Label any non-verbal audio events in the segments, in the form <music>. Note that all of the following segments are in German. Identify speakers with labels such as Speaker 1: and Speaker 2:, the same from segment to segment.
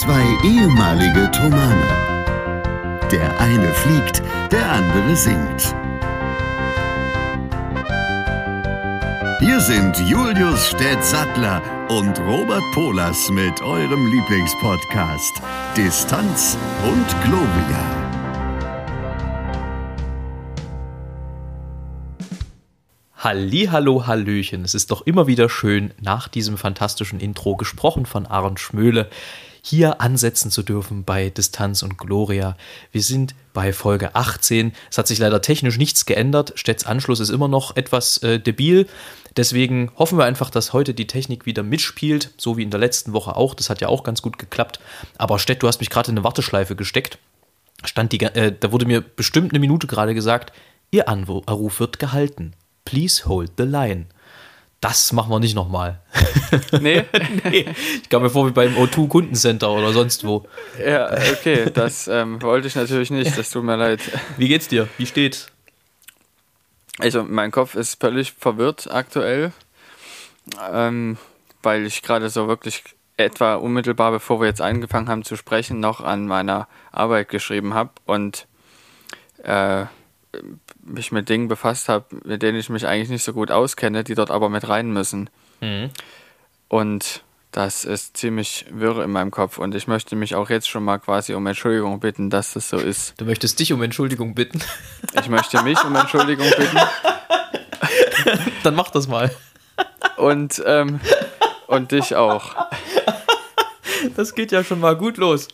Speaker 1: Zwei ehemalige Tomane. Der eine fliegt, der andere singt. Hier sind Julius Städtsattler und Robert Polas mit eurem Lieblingspodcast Distanz und Globia.
Speaker 2: Halli, hallo, hallöchen. Es ist doch immer wieder schön, nach diesem fantastischen Intro, gesprochen von Arndt Schmöhle, hier ansetzen zu dürfen bei Distanz und Gloria. Wir sind bei Folge 18. Es hat sich leider technisch nichts geändert. Stedts Anschluss ist immer noch etwas äh, debil. Deswegen hoffen wir einfach, dass heute die Technik wieder mitspielt, so wie in der letzten Woche auch. Das hat ja auch ganz gut geklappt. Aber Stett, du hast mich gerade in eine Warteschleife gesteckt. Stand die, äh, da wurde mir bestimmt eine Minute gerade gesagt, Ihr Anruf wird gehalten. Please hold the line. Das machen wir nicht nochmal. <laughs>
Speaker 3: Nee? <laughs>
Speaker 2: nee. Ich kam mir vor wie beim O2 Kundencenter oder sonst wo.
Speaker 3: Ja, okay, das ähm, wollte ich natürlich nicht, das tut mir leid.
Speaker 2: Wie geht's dir? Wie steht's?
Speaker 3: Also, mein Kopf ist völlig verwirrt aktuell, ähm, weil ich gerade so wirklich etwa unmittelbar bevor wir jetzt angefangen haben zu sprechen, noch an meiner Arbeit geschrieben habe und äh, mich mit Dingen befasst habe, mit denen ich mich eigentlich nicht so gut auskenne, die dort aber mit rein müssen.
Speaker 2: Mhm.
Speaker 3: Und das ist ziemlich wirr in meinem Kopf und ich möchte mich auch jetzt schon mal quasi um Entschuldigung bitten, dass das so ist.
Speaker 2: Du möchtest dich um Entschuldigung bitten?
Speaker 3: Ich möchte mich um Entschuldigung bitten. <laughs>
Speaker 2: Dann mach das mal.
Speaker 3: Und, ähm, und dich auch.
Speaker 2: Das geht ja schon mal gut los.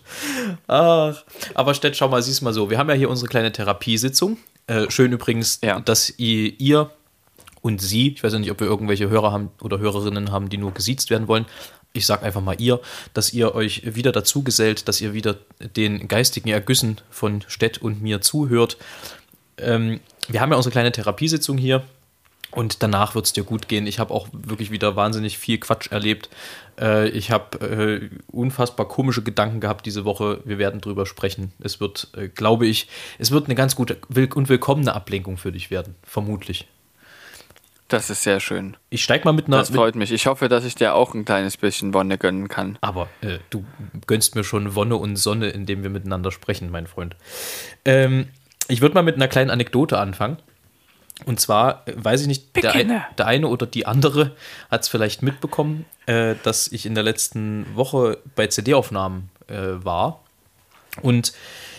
Speaker 2: Ach, aber Stett, schau mal, siehst mal so. Wir haben ja hier unsere kleine Therapiesitzung. Äh, schön übrigens,
Speaker 3: Ja.
Speaker 2: dass ihr, ihr und sie, ich weiß ja nicht, ob wir irgendwelche Hörer haben oder Hörerinnen haben, die nur gesiezt werden wollen. Ich sag einfach mal ihr, dass ihr euch wieder dazu gesellt, dass ihr wieder den geistigen Ergüssen von Stett und mir zuhört. Ähm, wir haben ja unsere kleine Therapiesitzung hier und danach wird es dir gut gehen. Ich habe auch wirklich wieder wahnsinnig viel Quatsch erlebt. Äh, ich habe äh, unfassbar komische Gedanken gehabt diese Woche. Wir werden drüber sprechen. Es wird, äh, glaube ich, es wird eine ganz gute will und willkommene Ablenkung für dich werden. Vermutlich.
Speaker 3: Das ist sehr schön.
Speaker 2: Ich steig mal mit einer.
Speaker 3: Das freut mich. Ich hoffe, dass ich dir auch ein kleines bisschen Wonne gönnen kann.
Speaker 2: aber äh, du gönnst mir schon Wonne und Sonne, indem wir miteinander sprechen, mein Freund. Ähm, ich würde mal mit einer kleinen Anekdote anfangen. Und zwar, äh, weiß ich nicht, der, ein, der eine oder die andere hat es vielleicht mitbekommen, äh, dass ich in der letzten Woche bei CD-Aufnahmen äh, war. Und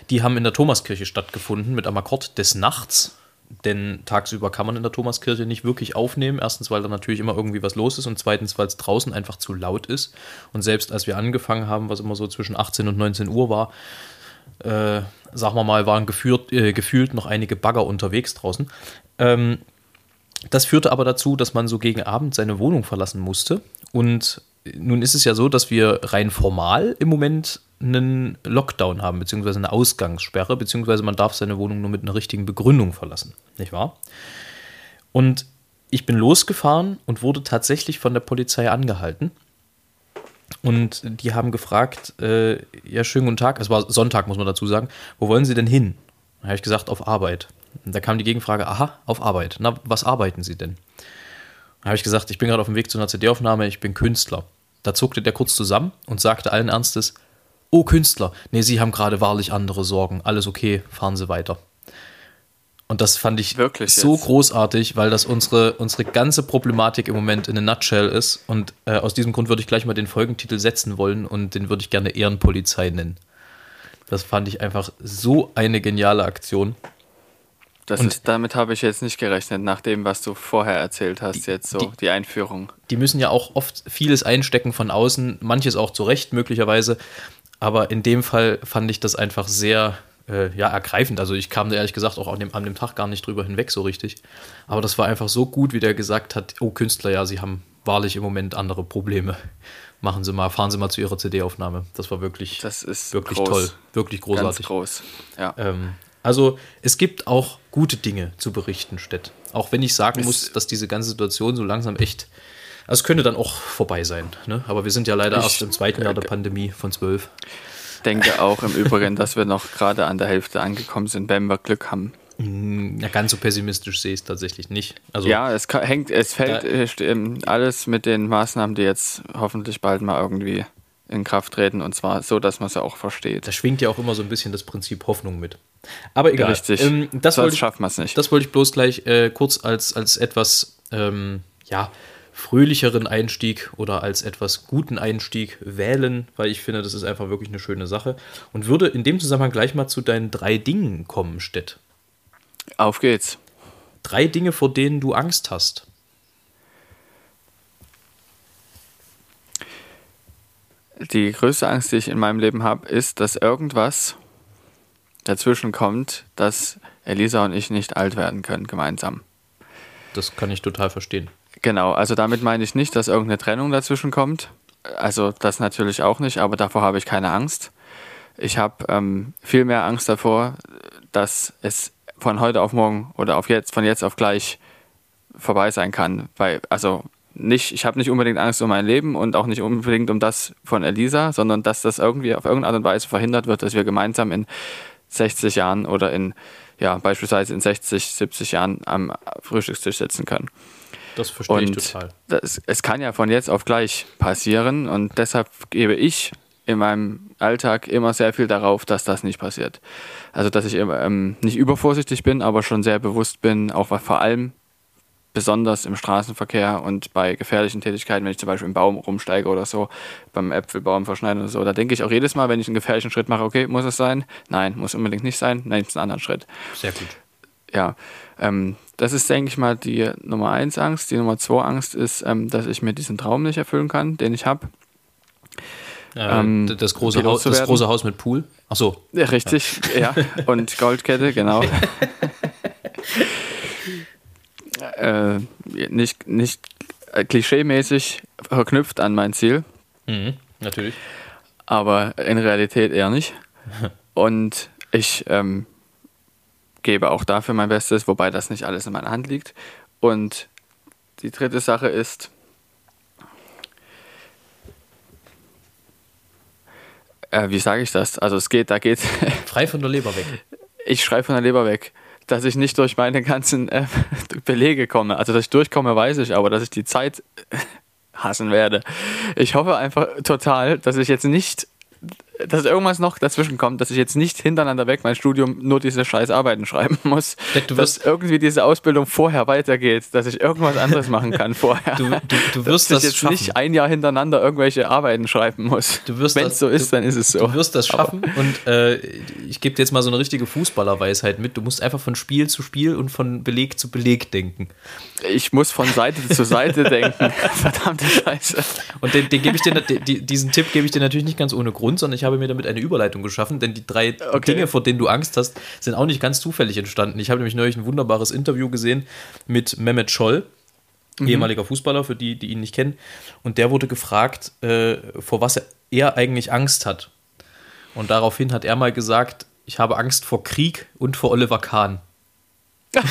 Speaker 2: die haben in der Thomaskirche stattgefunden mit einem Akkord des Nachts. Denn tagsüber kann man in der Thomaskirche nicht wirklich aufnehmen. Erstens, weil da natürlich immer irgendwie was los ist und zweitens, weil es draußen einfach zu laut ist. Und selbst als wir angefangen haben, was immer so zwischen 18 und 19 Uhr war, äh, sagen wir mal, waren geführt, äh, gefühlt noch einige Bagger unterwegs draußen. Ähm, das führte aber dazu, dass man so gegen Abend seine Wohnung verlassen musste. Und nun ist es ja so, dass wir rein formal im Moment einen Lockdown haben, beziehungsweise eine Ausgangssperre, beziehungsweise man darf seine Wohnung nur mit einer richtigen Begründung verlassen, nicht wahr? Und ich bin losgefahren und wurde tatsächlich von der Polizei angehalten. Und die haben gefragt, äh, ja, schönen guten Tag, es war Sonntag, muss man dazu sagen, wo wollen Sie denn hin? Da habe ich gesagt, auf Arbeit. Und da kam die Gegenfrage, aha, auf Arbeit. Na, was arbeiten Sie denn? Da habe ich gesagt, ich bin gerade auf dem Weg zu einer CD-Aufnahme, ich bin Künstler. Da zuckte der kurz zusammen und sagte allen Ernstes, oh Künstler, nee, Sie haben gerade wahrlich andere Sorgen, alles okay, fahren Sie weiter. Und das fand ich
Speaker 3: Wirklich
Speaker 2: so
Speaker 3: jetzt?
Speaker 2: großartig, weil das unsere, unsere ganze Problematik im Moment in a nutshell ist. Und äh, aus diesem Grund würde ich gleich mal den Folgentitel setzen wollen und den würde ich gerne Ehrenpolizei nennen. Das fand ich einfach so eine geniale Aktion.
Speaker 3: Das
Speaker 2: Und-
Speaker 3: ist, damit habe ich jetzt nicht gerechnet, nach dem, was du vorher erzählt hast, jetzt so,
Speaker 2: die-
Speaker 3: die, Einführung.
Speaker 2: Die müssen ja auch oft vieles einstecken von außen, manches auch zu Recht möglicherweise. Aber in dem Fall fand ich das einfach sehr äh, ja, ergreifend. Also ich kam da ehrlich gesagt auch an dem, an dem Tag gar nicht drüber hinweg so richtig. Aber das war einfach so gut, wie der gesagt hat, oh Künstler, ja, sie haben wahrlich im Moment andere Probleme. Machen Sie mal, fahren Sie mal zu Ihrer CD-Aufnahme. Das war wirklich,
Speaker 3: Das ist
Speaker 2: wirklich
Speaker 3: groß.
Speaker 2: toll, wirklich
Speaker 3: Ganz
Speaker 2: großartig.
Speaker 3: groß. Ja.
Speaker 2: Ähm, also es gibt auch gute Dinge zu berichten, Stett. Auch wenn ich sagen muss, dass diese ganze Situation so langsam echt. Also es könnte dann auch vorbei sein. Ne? Aber wir sind ja leider
Speaker 3: Ich-
Speaker 2: erst im zweiten Jahr der Pandemie von zwölf.
Speaker 3: denke auch im Übrigen, dass wir noch gerade an der Hälfte angekommen sind, wenn wir Glück haben.
Speaker 2: Ja, ganz so pessimistisch sehe ich es tatsächlich nicht. Also
Speaker 3: Ja, es hängt, es fällt äh, ähm, alles mit den Maßnahmen, die jetzt hoffentlich bald mal irgendwie in Kraft treten und zwar so, dass man sie auch versteht.
Speaker 2: Da schwingt ja auch immer so ein bisschen das Prinzip Hoffnung mit. Aber egal.
Speaker 3: Richtig. Ähm,
Speaker 2: das wollte schafft man es nicht. Das wollte ich bloß gleich äh, kurz als, als etwas ähm, ja, fröhlicheren Einstieg oder als etwas guten Einstieg wählen, weil ich finde, das ist einfach wirklich eine schöne Sache. Und würde in dem Zusammenhang gleich mal zu deinen drei Dingen kommen, Stett.
Speaker 3: Auf geht's.
Speaker 2: Drei Dinge, vor denen du Angst hast.
Speaker 3: Die größte Angst, die ich in meinem Leben habe, ist, dass irgendwas dazwischen kommt, dass Elisa und ich nicht alt werden können gemeinsam.
Speaker 2: Das kann ich total verstehen.
Speaker 3: Genau, also damit meine ich nicht, dass irgendeine Trennung dazwischen kommt. Also das natürlich auch nicht, aber davor habe ich keine Angst. Ich habe ähm, viel mehr Angst davor, dass es von heute auf morgen oder auf jetzt, von jetzt auf gleich vorbei sein kann. Weil, also nicht, ich habe nicht unbedingt Angst um mein Leben und auch nicht unbedingt um das von Elisa, sondern dass das irgendwie auf irgendeine Art und Weise verhindert wird, dass wir gemeinsam in 60 Jahren oder in, ja, beispielsweise in 60, 70 Jahren am Frühstückstisch sitzen können.
Speaker 2: Das verstehe und ich total.
Speaker 3: Das, es kann ja von jetzt auf gleich passieren und deshalb gebe ich in meinem Alltag immer sehr viel darauf, dass das nicht passiert. Also, dass ich ähm, nicht übervorsichtig bin, aber schon sehr bewusst bin, auch was vor allem besonders im Straßenverkehr und bei gefährlichen Tätigkeiten, wenn ich zum Beispiel im Baum rumsteige oder so, beim Äpfelbaum verschneiden oder so, da denke ich auch jedes Mal, wenn ich einen gefährlichen Schritt mache, okay, muss es sein? Nein, muss unbedingt nicht sein, nein, es einen anderen Schritt.
Speaker 2: Sehr gut.
Speaker 3: Ja, ähm, das ist, denke ich mal, die Nummer eins Angst. Die Nummer zwei Angst ist, ähm, dass ich mir diesen Traum nicht erfüllen kann, den ich habe.
Speaker 2: Äh, ähm, das, große Haus, das große Haus mit Pool? Ach so.
Speaker 3: Ja, richtig, ja. Und Goldkette, genau. <laughs> äh, nicht, nicht klischeemäßig verknüpft an mein Ziel.
Speaker 2: Mhm, natürlich.
Speaker 3: Aber in Realität eher nicht. <laughs> Und ich ähm, gebe auch dafür mein Bestes, wobei das nicht alles in meiner Hand liegt. Und die dritte Sache ist, äh, wie sage ich das? Also es geht, da geht.
Speaker 2: Frei von der Leber weg. <laughs>
Speaker 3: Ich schreibe von der Leber weg dass ich nicht durch meine ganzen äh, Belege komme. Also, dass ich durchkomme, weiß ich, aber dass ich die Zeit hassen werde. Ich hoffe einfach total, dass ich jetzt nicht dass irgendwas noch dazwischen kommt, dass ich jetzt nicht hintereinander weg mein Studium nur diese scheiß Arbeiten schreiben <laughs> muss. Du dass irgendwie diese Ausbildung vorher weitergeht, dass ich irgendwas anderes machen kann <laughs> vorher.
Speaker 2: Du, du, du wirst
Speaker 3: dass
Speaker 2: das
Speaker 3: ich jetzt schaffen. nicht ein Jahr hintereinander irgendwelche Arbeiten schreiben muss. Wenn es so ist, dann ist es so.
Speaker 2: Du wirst das schaffen Aber und äh, ich gebe dir jetzt mal so eine richtige Fußballerweisheit mit. Du musst einfach von Spiel zu Spiel und von Beleg zu Beleg denken.
Speaker 3: Ich muss von Seite zu Seite denken. <laughs> Verdammte Scheiße.
Speaker 2: Und den, den gebe ich dir, diesen Tipp gebe ich dir natürlich nicht ganz ohne Grund, sondern ich habe mir damit eine Überleitung geschaffen, denn die drei okay. Dinge, vor denen du Angst hast, sind auch nicht ganz zufällig entstanden. Ich habe nämlich neulich ein wunderbares Interview gesehen mit Mehmet Scholl, mhm. ehemaliger Fußballer, für die, die ihn nicht kennen. Und der wurde gefragt, äh, vor was er eigentlich Angst hat. Und daraufhin hat er mal gesagt, ich habe Angst vor Krieg und vor Oliver Kahn. <laughs>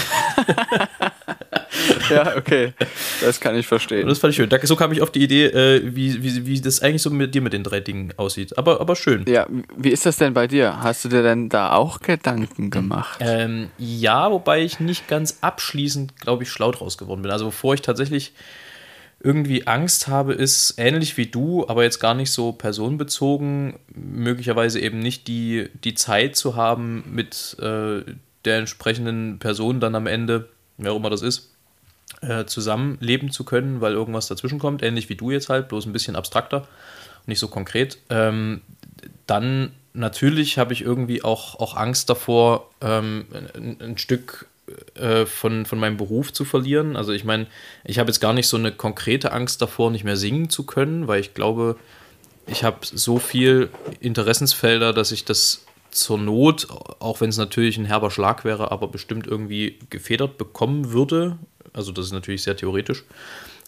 Speaker 2: <laughs>
Speaker 3: ja, okay. Das kann ich verstehen. Und
Speaker 2: das fand ich schön. So kam ich auf die Idee, äh, wie, wie, wie das eigentlich so mit dir mit den drei Dingen aussieht. Aber, aber schön.
Speaker 3: Ja, wie ist das denn bei dir? Hast du dir denn da auch Gedanken gemacht?
Speaker 2: Ähm, ja, wobei ich nicht ganz abschließend, glaube ich, schlau draus geworden bin. Also bevor ich tatsächlich irgendwie Angst habe, ist ähnlich wie du, aber jetzt gar nicht so personenbezogen, möglicherweise eben nicht die, die Zeit zu haben, mit äh, der entsprechenden Person dann am Ende, wer auch immer das ist, äh, zusammenleben zu können, weil irgendwas dazwischen kommt, ähnlich wie du jetzt halt, bloß ein bisschen abstrakter, nicht so konkret. Ähm, dann natürlich habe ich irgendwie auch, auch Angst davor, ähm, ein, ein, Stück äh, von, von meinem Beruf zu verlieren. Also ich meine, ich habe jetzt gar nicht so eine konkrete Angst davor, nicht mehr singen zu können, weil ich glaube, ich habe so viel Interessensfelder, dass ich das zur Not, auch wenn es natürlich ein herber Schlag wäre, aber bestimmt irgendwie gefedert bekommen würde. Also das ist natürlich sehr theoretisch,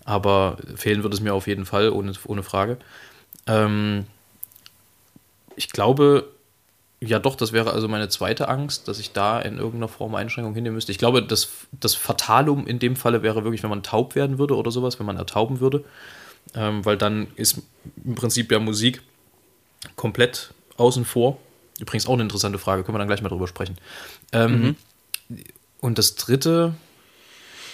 Speaker 2: aber fehlen würde es mir auf jeden Fall, ohne, ohne Frage. Ähm, ich glaube, ja doch, das wäre also meine zweite Angst, dass ich da in irgendeiner Form Einschränkung hinnehmen müsste. Ich glaube, das, das Fatalum in dem Falle wäre wirklich, wenn man taub werden würde oder sowas, wenn man ertauben würde. Ähm, weil dann ist im Prinzip ja Musik komplett außen vor. Übrigens auch eine interessante Frage, können wir dann gleich mal drüber sprechen. Ähm, mhm. Und das dritte,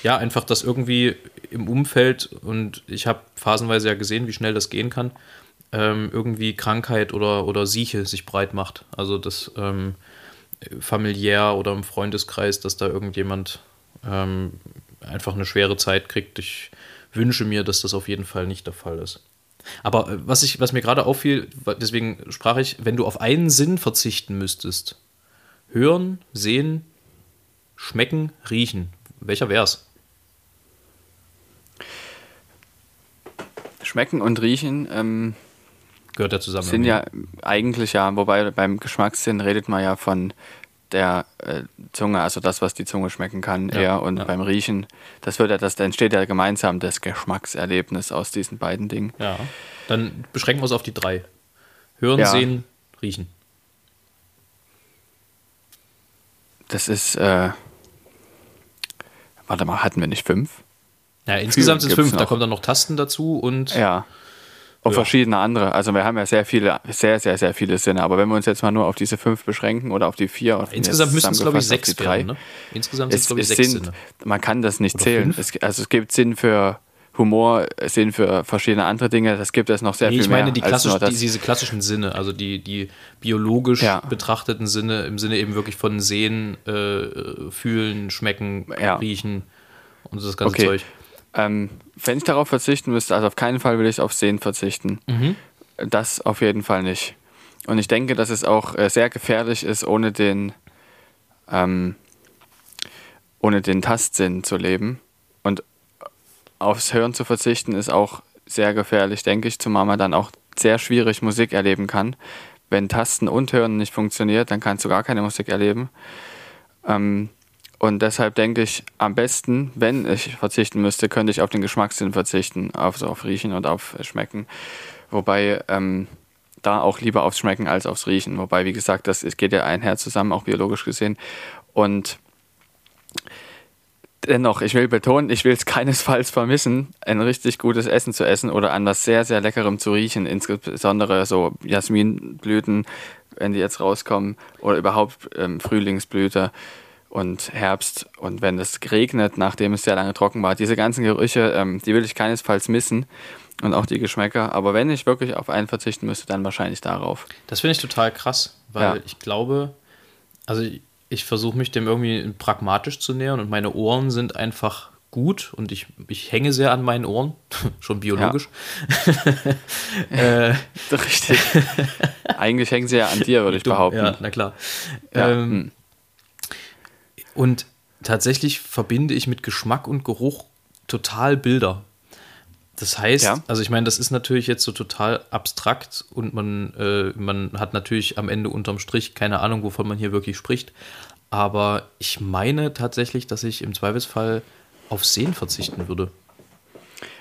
Speaker 2: ja, einfach das irgendwie im Umfeld, und ich habe phasenweise ja gesehen, wie schnell das gehen kann, ähm, irgendwie Krankheit oder, oder Sieche sich breit macht. Also das ähm, familiär oder im Freundeskreis, dass da irgendjemand ähm, einfach eine schwere Zeit kriegt. Ich wünsche mir, dass das auf jeden Fall nicht der Fall ist. Aber äh, was, ich, was mir gerade auffiel, deswegen sprach ich, wenn du auf einen Sinn verzichten müsstest, hören, sehen, schmecken, riechen, welcher wär's?
Speaker 3: Schmecken und riechen ähm,
Speaker 2: gehört ja zusammen.
Speaker 3: Sind ja eigentlich ja, wobei beim Geschmackssinn redet man ja von der äh, Zunge, also das, was die Zunge schmecken kann, ja, eher. Und ja. beim Riechen, das wird ja, das entsteht ja gemeinsam das Geschmackserlebnis aus diesen beiden Dingen.
Speaker 2: Ja. Dann beschränken wir es auf die drei. Hören, ja. sehen, riechen.
Speaker 3: Das ist, äh, warte mal, hatten wir nicht fünf?
Speaker 2: Ja, insgesamt sind es fünf. Noch. Da kommen dann noch Tasten dazu und.
Speaker 3: Ja. Und ja. verschiedene andere. Also wir haben ja sehr viele, sehr, sehr, sehr viele Sinne. Aber wenn wir uns jetzt mal nur auf diese fünf beschränken oder auf die vier.
Speaker 2: Insgesamt müssen es, glaube ich, sechs drei. Werden, ne? Insgesamt sind es, glaube ich, sechs sind, Sinne.
Speaker 3: Man kann das nicht oder zählen. Es, also es gibt Sinn für Humor, Sinn für verschiedene andere Dinge. Das gibt es noch sehr nee, viel mehr.
Speaker 2: Ich meine die klassisch, die, diese klassischen Sinne, also die, die biologisch ja. betrachteten Sinne, im Sinne eben wirklich von Sehen, äh, Fühlen, Schmecken. Riechen und das ganze okay. Zeug.
Speaker 3: Ähm, wenn ich darauf verzichten müsste, also auf keinen Fall will ich auf Sehen verzichten. Mhm. Das auf jeden Fall nicht. Und ich denke, dass es auch äh, sehr gefährlich ist, ohne den, ähm, ohne den Tastsinn zu leben. Und aufs Hören zu verzichten ist auch sehr gefährlich, denke ich, zumal man dann auch sehr schwierig Musik erleben kann. Wenn Tasten und Hören nicht funktioniert, dann kannst du gar keine Musik erleben. Ähm, und deshalb denke ich, am besten, wenn ich verzichten müsste, könnte ich auf den Geschmackssinn verzichten, auf, so auf Riechen und auf Schmecken. Wobei ähm, da auch lieber aufs Schmecken als aufs Riechen. Wobei, wie gesagt, das geht ja einher zusammen, auch biologisch gesehen. Und dennoch, ich will betonen, ich will es <laughs> keinesfalls vermissen, ein richtig gutes Essen zu essen oder an was sehr, sehr Leckerem zu riechen. Insbesondere so Jasminblüten, wenn die jetzt rauskommen, oder überhaupt ähm, Frühlingsblüte und Herbst und wenn es regnet, nachdem es sehr lange trocken war. Diese ganzen Gerüche, ähm, die will ich keinesfalls missen und auch die Geschmäcker. Aber wenn ich wirklich auf einen verzichten müsste, dann wahrscheinlich darauf.
Speaker 2: Das finde ich total krass, weil ja. ich glaube, also ich, ich versuche mich dem irgendwie pragmatisch zu nähern und meine Ohren sind einfach gut und ich, ich hänge sehr an meinen Ohren, <laughs> schon biologisch.
Speaker 3: Ja. <laughs> äh, <laughs> Richtig. Eigentlich hängen sie ja an dir, würde ich behaupten.
Speaker 2: Ja, na klar. Ja. Ähm, hm. Und tatsächlich verbinde ich mit Geschmack und Geruch total Bilder. Das heißt, ja. also ich meine, das ist natürlich jetzt so total abstrakt und man, äh, man hat natürlich am Ende unterm Strich keine Ahnung, wovon man hier wirklich spricht. Aber ich meine tatsächlich, dass ich im Zweifelsfall auf Sehen verzichten würde.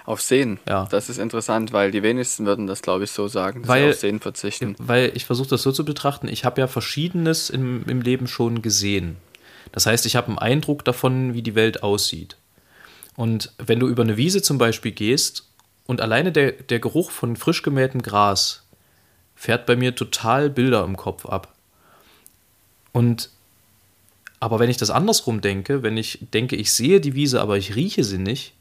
Speaker 3: Auf Sehen? Ja. Das ist interessant, weil die wenigsten würden das, glaube ich, so sagen, dass
Speaker 2: weil,
Speaker 3: sie auf Sehen verzichten.
Speaker 2: Weil ich versuche das so zu betrachten, ich habe ja Verschiedenes im, im Leben schon gesehen. Das heißt, ich habe einen Eindruck davon, wie die Welt aussieht. Und wenn du über eine Wiese zum Beispiel gehst und alleine der, der Geruch von frisch gemähtem Gras fährt bei mir total Bilder im Kopf ab. Und aber wenn ich das andersrum denke, wenn ich denke, ich sehe die Wiese, aber ich rieche sie nicht,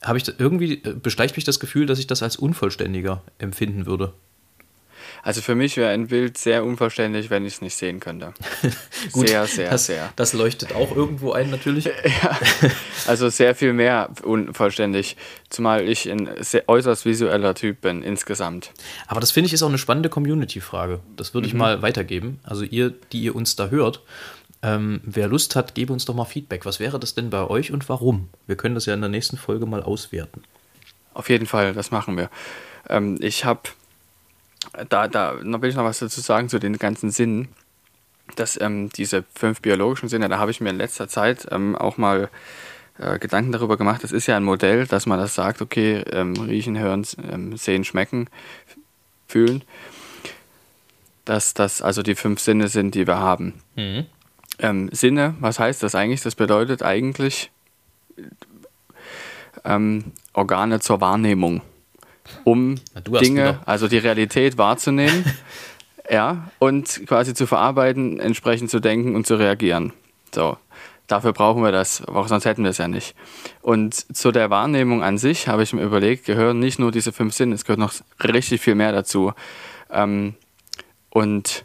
Speaker 2: habe ich irgendwie äh, besteicht mich das Gefühl, dass ich das als unvollständiger empfinden würde.
Speaker 3: Also für mich wäre ein Bild sehr unverständlich, wenn ich es nicht sehen könnte. <laughs> Gut, sehr, sehr,
Speaker 2: das,
Speaker 3: sehr.
Speaker 2: Das leuchtet auch irgendwo ein, natürlich. <laughs>
Speaker 3: ja, also sehr viel mehr unvollständig, zumal ich ein sehr, äußerst visueller Typ bin insgesamt.
Speaker 2: Aber das finde ich ist auch eine spannende Community-Frage. Das würde ich mhm. mal weitergeben. Also ihr, die ihr uns da hört, ähm, wer Lust hat, gebe uns doch mal Feedback. Was wäre das denn bei euch und warum? Wir können das ja in der nächsten Folge mal auswerten.
Speaker 3: Auf jeden Fall, das machen wir. Ähm, ich habe da, da noch will ich noch was dazu sagen zu den ganzen Sinnen. Dass ähm, diese fünf biologischen Sinne, da habe ich mir in letzter Zeit ähm, auch mal äh, Gedanken darüber gemacht. Das ist ja ein Modell, dass man das sagt, okay, ähm, riechen, hören, ähm, sehen, schmecken, fühlen. Dass das also die fünf Sinne sind, die wir haben. Mhm. Ähm, Sinne, was heißt das eigentlich? Das bedeutet eigentlich ähm, Organe zur Wahrnehmung um Dinge, also die Realität wahrzunehmen, <laughs> ja, und quasi zu verarbeiten, entsprechend zu denken und zu reagieren. So. Dafür brauchen wir das, auch sonst hätten wir es ja nicht. Und zu der Wahrnehmung an sich habe ich mir überlegt, gehören nicht nur diese fünf Sinne, es gehört noch richtig viel mehr dazu. Ähm, und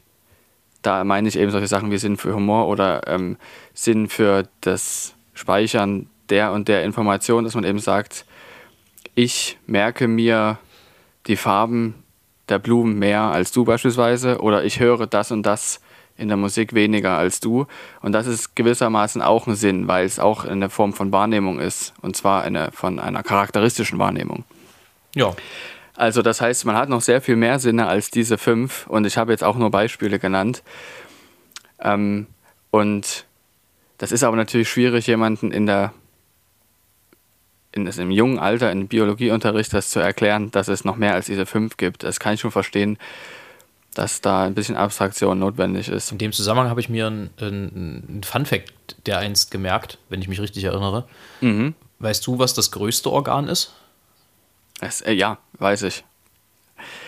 Speaker 3: da meine ich eben solche Sachen wie Sinn für Humor oder ähm, Sinn für das Speichern der und der Information, dass man eben sagt, ich merke mir die Farben der Blumen mehr als du beispielsweise oder ich höre das und das in der Musik weniger als du. Und das ist gewissermaßen auch ein Sinn, weil es auch eine Form von Wahrnehmung ist. Und zwar eine, von einer charakteristischen Wahrnehmung.
Speaker 2: Ja.
Speaker 3: Also das heißt, man hat noch sehr viel mehr Sinne als diese fünf. Und ich habe jetzt auch nur Beispiele genannt. Ähm, und das ist aber natürlich schwierig, jemanden in der in, im jungen Alter in Biologieunterricht das zu erklären, dass es noch mehr als diese fünf gibt. Das kann ich schon verstehen, dass da ein bisschen Abstraktion notwendig ist.
Speaker 2: In dem Zusammenhang habe ich mir einen, einen Fun-Fact der einst gemerkt, wenn ich mich richtig erinnere. Mhm. Weißt du, was das größte Organ ist?
Speaker 3: Es, äh, ja, weiß ich.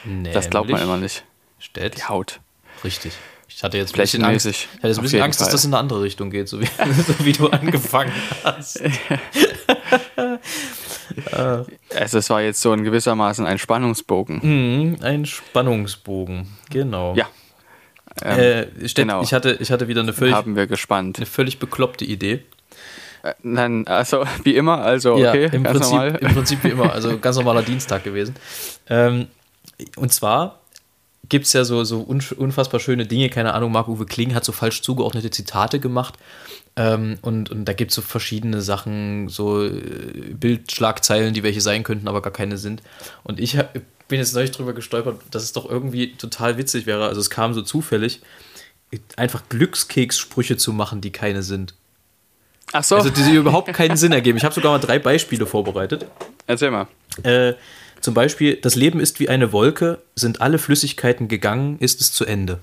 Speaker 2: Nämlich
Speaker 3: das glaubt man immer nicht.
Speaker 2: Stellt.
Speaker 3: Die Haut.
Speaker 2: Richtig. Ich hatte jetzt ein bisschen Angst, ich hatte jetzt ein bisschen Angst dass das in eine andere Richtung geht, so wie, <laughs> so wie du angefangen hast. <laughs>
Speaker 3: also es war jetzt so in gewissermaßen ein Spannungsbogen.
Speaker 2: Mhm, ein Spannungsbogen, genau.
Speaker 3: Ja.
Speaker 2: Ähm, äh, Stett, genau. ich, hatte, ich hatte wieder eine völlig,
Speaker 3: Haben wir gespannt.
Speaker 2: eine völlig bekloppte Idee.
Speaker 3: Äh, nein, also <laughs> wie immer, also
Speaker 2: ja,
Speaker 3: okay,
Speaker 2: im
Speaker 3: ganz
Speaker 2: Prinzip,
Speaker 3: normal.
Speaker 2: Im Prinzip wie immer, also ganz normaler Dienstag gewesen. Ähm, und zwar gibt es ja so, so unfassbar schöne Dinge, keine Ahnung, Marc-Uwe Kling hat so falsch zugeordnete Zitate gemacht ähm, und, und da gibt es so verschiedene Sachen, so äh, Bildschlagzeilen, die welche sein könnten, aber gar keine sind. Und ich hab, bin jetzt neulich drüber gestolpert, dass es doch irgendwie total witzig wäre, also es kam so zufällig, einfach Glückskekssprüche zu machen, die keine sind.
Speaker 3: Ach so.
Speaker 2: Also die überhaupt keinen Sinn ergeben. Ich habe sogar mal drei Beispiele vorbereitet.
Speaker 3: Erzähl mal.
Speaker 2: Äh, zum Beispiel, das Leben ist wie eine Wolke, sind alle Flüssigkeiten gegangen, ist es zu Ende.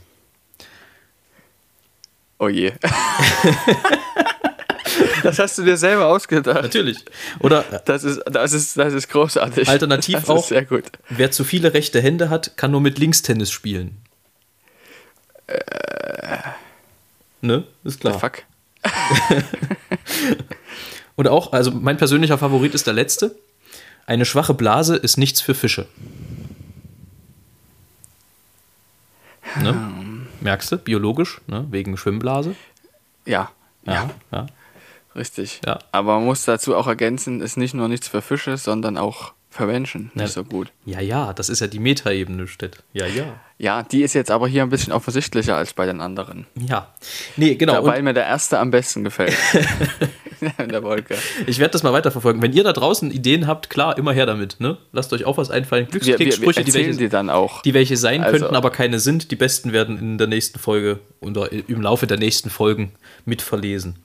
Speaker 3: Oh je. <laughs> das hast du dir selber ausgedacht.
Speaker 2: Natürlich. Oder
Speaker 3: das ist, das ist, das ist großartig.
Speaker 2: Alternativ
Speaker 3: das
Speaker 2: auch,
Speaker 3: sehr gut.
Speaker 2: wer zu viele rechte Hände hat, kann nur mit Linkstennis spielen.
Speaker 3: Äh,
Speaker 2: ne? Ist klar.
Speaker 3: Fuck. <laughs>
Speaker 2: Und auch, also mein persönlicher Favorit ist der letzte. Eine schwache Blase ist nichts für Fische. Ne? Merkst du, biologisch, ne? wegen Schwimmblase.
Speaker 3: Ja.
Speaker 2: Ja, ja.
Speaker 3: Richtig.
Speaker 2: Ja.
Speaker 3: Aber man muss dazu auch ergänzen, ist nicht nur nichts für Fische, sondern auch Menschen
Speaker 2: Ja.
Speaker 3: nicht so gut.
Speaker 2: Ja, ja, das ist ja die Metaebene, Stett. Ja, ja.
Speaker 3: Ja, die ist jetzt aber hier ein bisschen offensichtlicher als bei den anderen.
Speaker 2: Ja. Nee, genau.
Speaker 3: Dabei
Speaker 2: Und
Speaker 3: mir der erste am besten gefällt. <laughs> In der Wolke.
Speaker 2: ich werde das mal weiterverfolgen. Wenn ihr da draußen Ideen habt, klar, immer her damit. Ne? Lasst euch auch was einfallen. Glückskekssprüche, die welche,
Speaker 3: die dann auch.
Speaker 2: die welche sein
Speaker 3: Also-
Speaker 2: könnten, aber keine sind. Die besten werden in der nächsten Folge oder im Laufe der nächsten Folgen mit verlesen.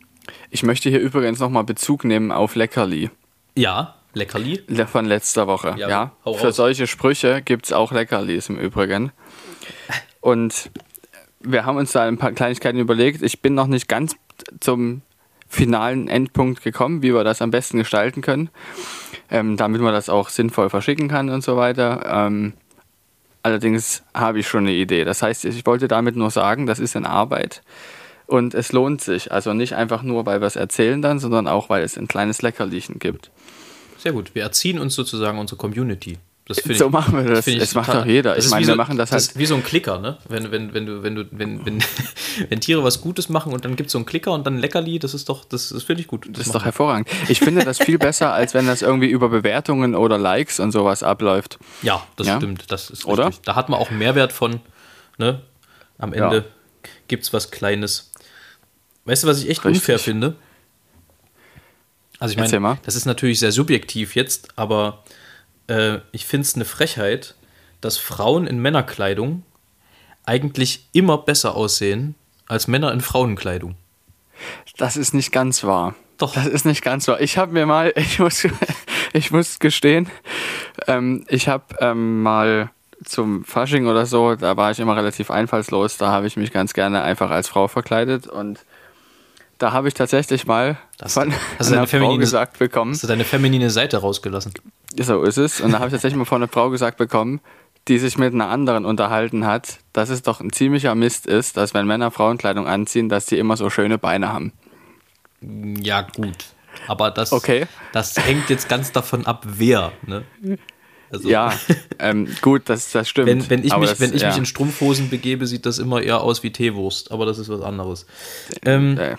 Speaker 3: Ich möchte hier übrigens nochmal Bezug nehmen auf Leckerli
Speaker 2: Ja, Leckerli.
Speaker 3: le- von letzter Woche.
Speaker 2: Ja,
Speaker 3: Ja, Für solche Sprüche gibt es auch Leckerlis im Übrigen. Und wir haben uns da ein paar Kleinigkeiten überlegt. Ich bin noch nicht ganz zum finalen Endpunkt gekommen, wie wir das am besten gestalten können, ähm, damit man das auch sinnvoll verschicken kann und so weiter. Ähm, allerdings habe ich schon eine Idee. Das heißt, ich wollte damit nur sagen, das ist in Arbeit. Und es lohnt sich. Also nicht einfach nur, weil wir es erzählen dann, sondern auch, weil es ein kleines Leckerlichen gibt.
Speaker 2: Sehr gut. Wir erziehen uns sozusagen unsere Community. Das finde
Speaker 3: So
Speaker 2: ich,
Speaker 3: machen wir das.
Speaker 2: ich
Speaker 3: Das macht doch jeder.
Speaker 2: Das
Speaker 3: Ich
Speaker 2: ist
Speaker 3: meine,
Speaker 2: wie
Speaker 3: wir
Speaker 2: so,
Speaker 3: machen das
Speaker 2: das
Speaker 3: halt-
Speaker 2: ist wie so ein Klicker, ne? Wenn, wenn, wenn du, wenn du, wenn, wenn, <laughs> wenn Tiere was Gutes machen und dann gibt es so einen Klicker und dann ein Leckerli, das ist doch, das, das finde ich gut.
Speaker 3: Das ist
Speaker 2: machen
Speaker 3: doch hervorragend. Ich finde das viel besser, als wenn das irgendwie über Bewertungen oder Likes und sowas abläuft.
Speaker 2: Ja, das
Speaker 3: Ja?
Speaker 2: stimmt. Das ist
Speaker 3: Oder?
Speaker 2: richtig. Da hat man auch einen Mehrwert von, ne? Am Ende
Speaker 3: Ja.
Speaker 2: gibt es was Kleines. Weißt du, was ich echt
Speaker 3: Richtig.
Speaker 2: unfair finde? Also ich meine, das ist natürlich sehr subjektiv jetzt, aber äh, ich finde es eine Frechheit, dass Frauen in Männerkleidung eigentlich immer besser aussehen als Männer in Frauenkleidung.
Speaker 3: Das ist nicht ganz wahr.
Speaker 2: Doch.
Speaker 3: Das ist nicht ganz wahr. Ich habe mir mal, <laughs> ich muss, ich muss gestehen, ähm, ich habe ähm, mal zum Fasching oder so, da war ich immer relativ einfallslos, da habe ich mich ganz gerne einfach als Frau verkleidet und da habe ich tatsächlich mal
Speaker 2: Das-
Speaker 3: von
Speaker 2: hast
Speaker 3: einer Frau gesagt bekommen,
Speaker 2: Hast du deine feminine Seite rausgelassen?
Speaker 3: So ist es. Und da habe ich tatsächlich mal von einer Frau gesagt bekommen, die sich mit einer anderen unterhalten hat, dass es doch ein ziemlicher Mist ist, dass wenn Männer Frauenkleidung anziehen, dass die immer so schöne Beine haben.
Speaker 2: Ja, gut. Aber das,
Speaker 3: okay.
Speaker 2: das hängt jetzt ganz davon ab, wer. Ne?
Speaker 3: Also, ja, <laughs> ähm, gut, das, das stimmt.
Speaker 2: Wenn, wenn ich, mich,
Speaker 3: das,
Speaker 2: wenn ich
Speaker 3: ja.
Speaker 2: mich in Strumpfhosen begebe, sieht das immer eher aus wie Teewurst, aber das ist was anderes. Ähm,
Speaker 3: äh,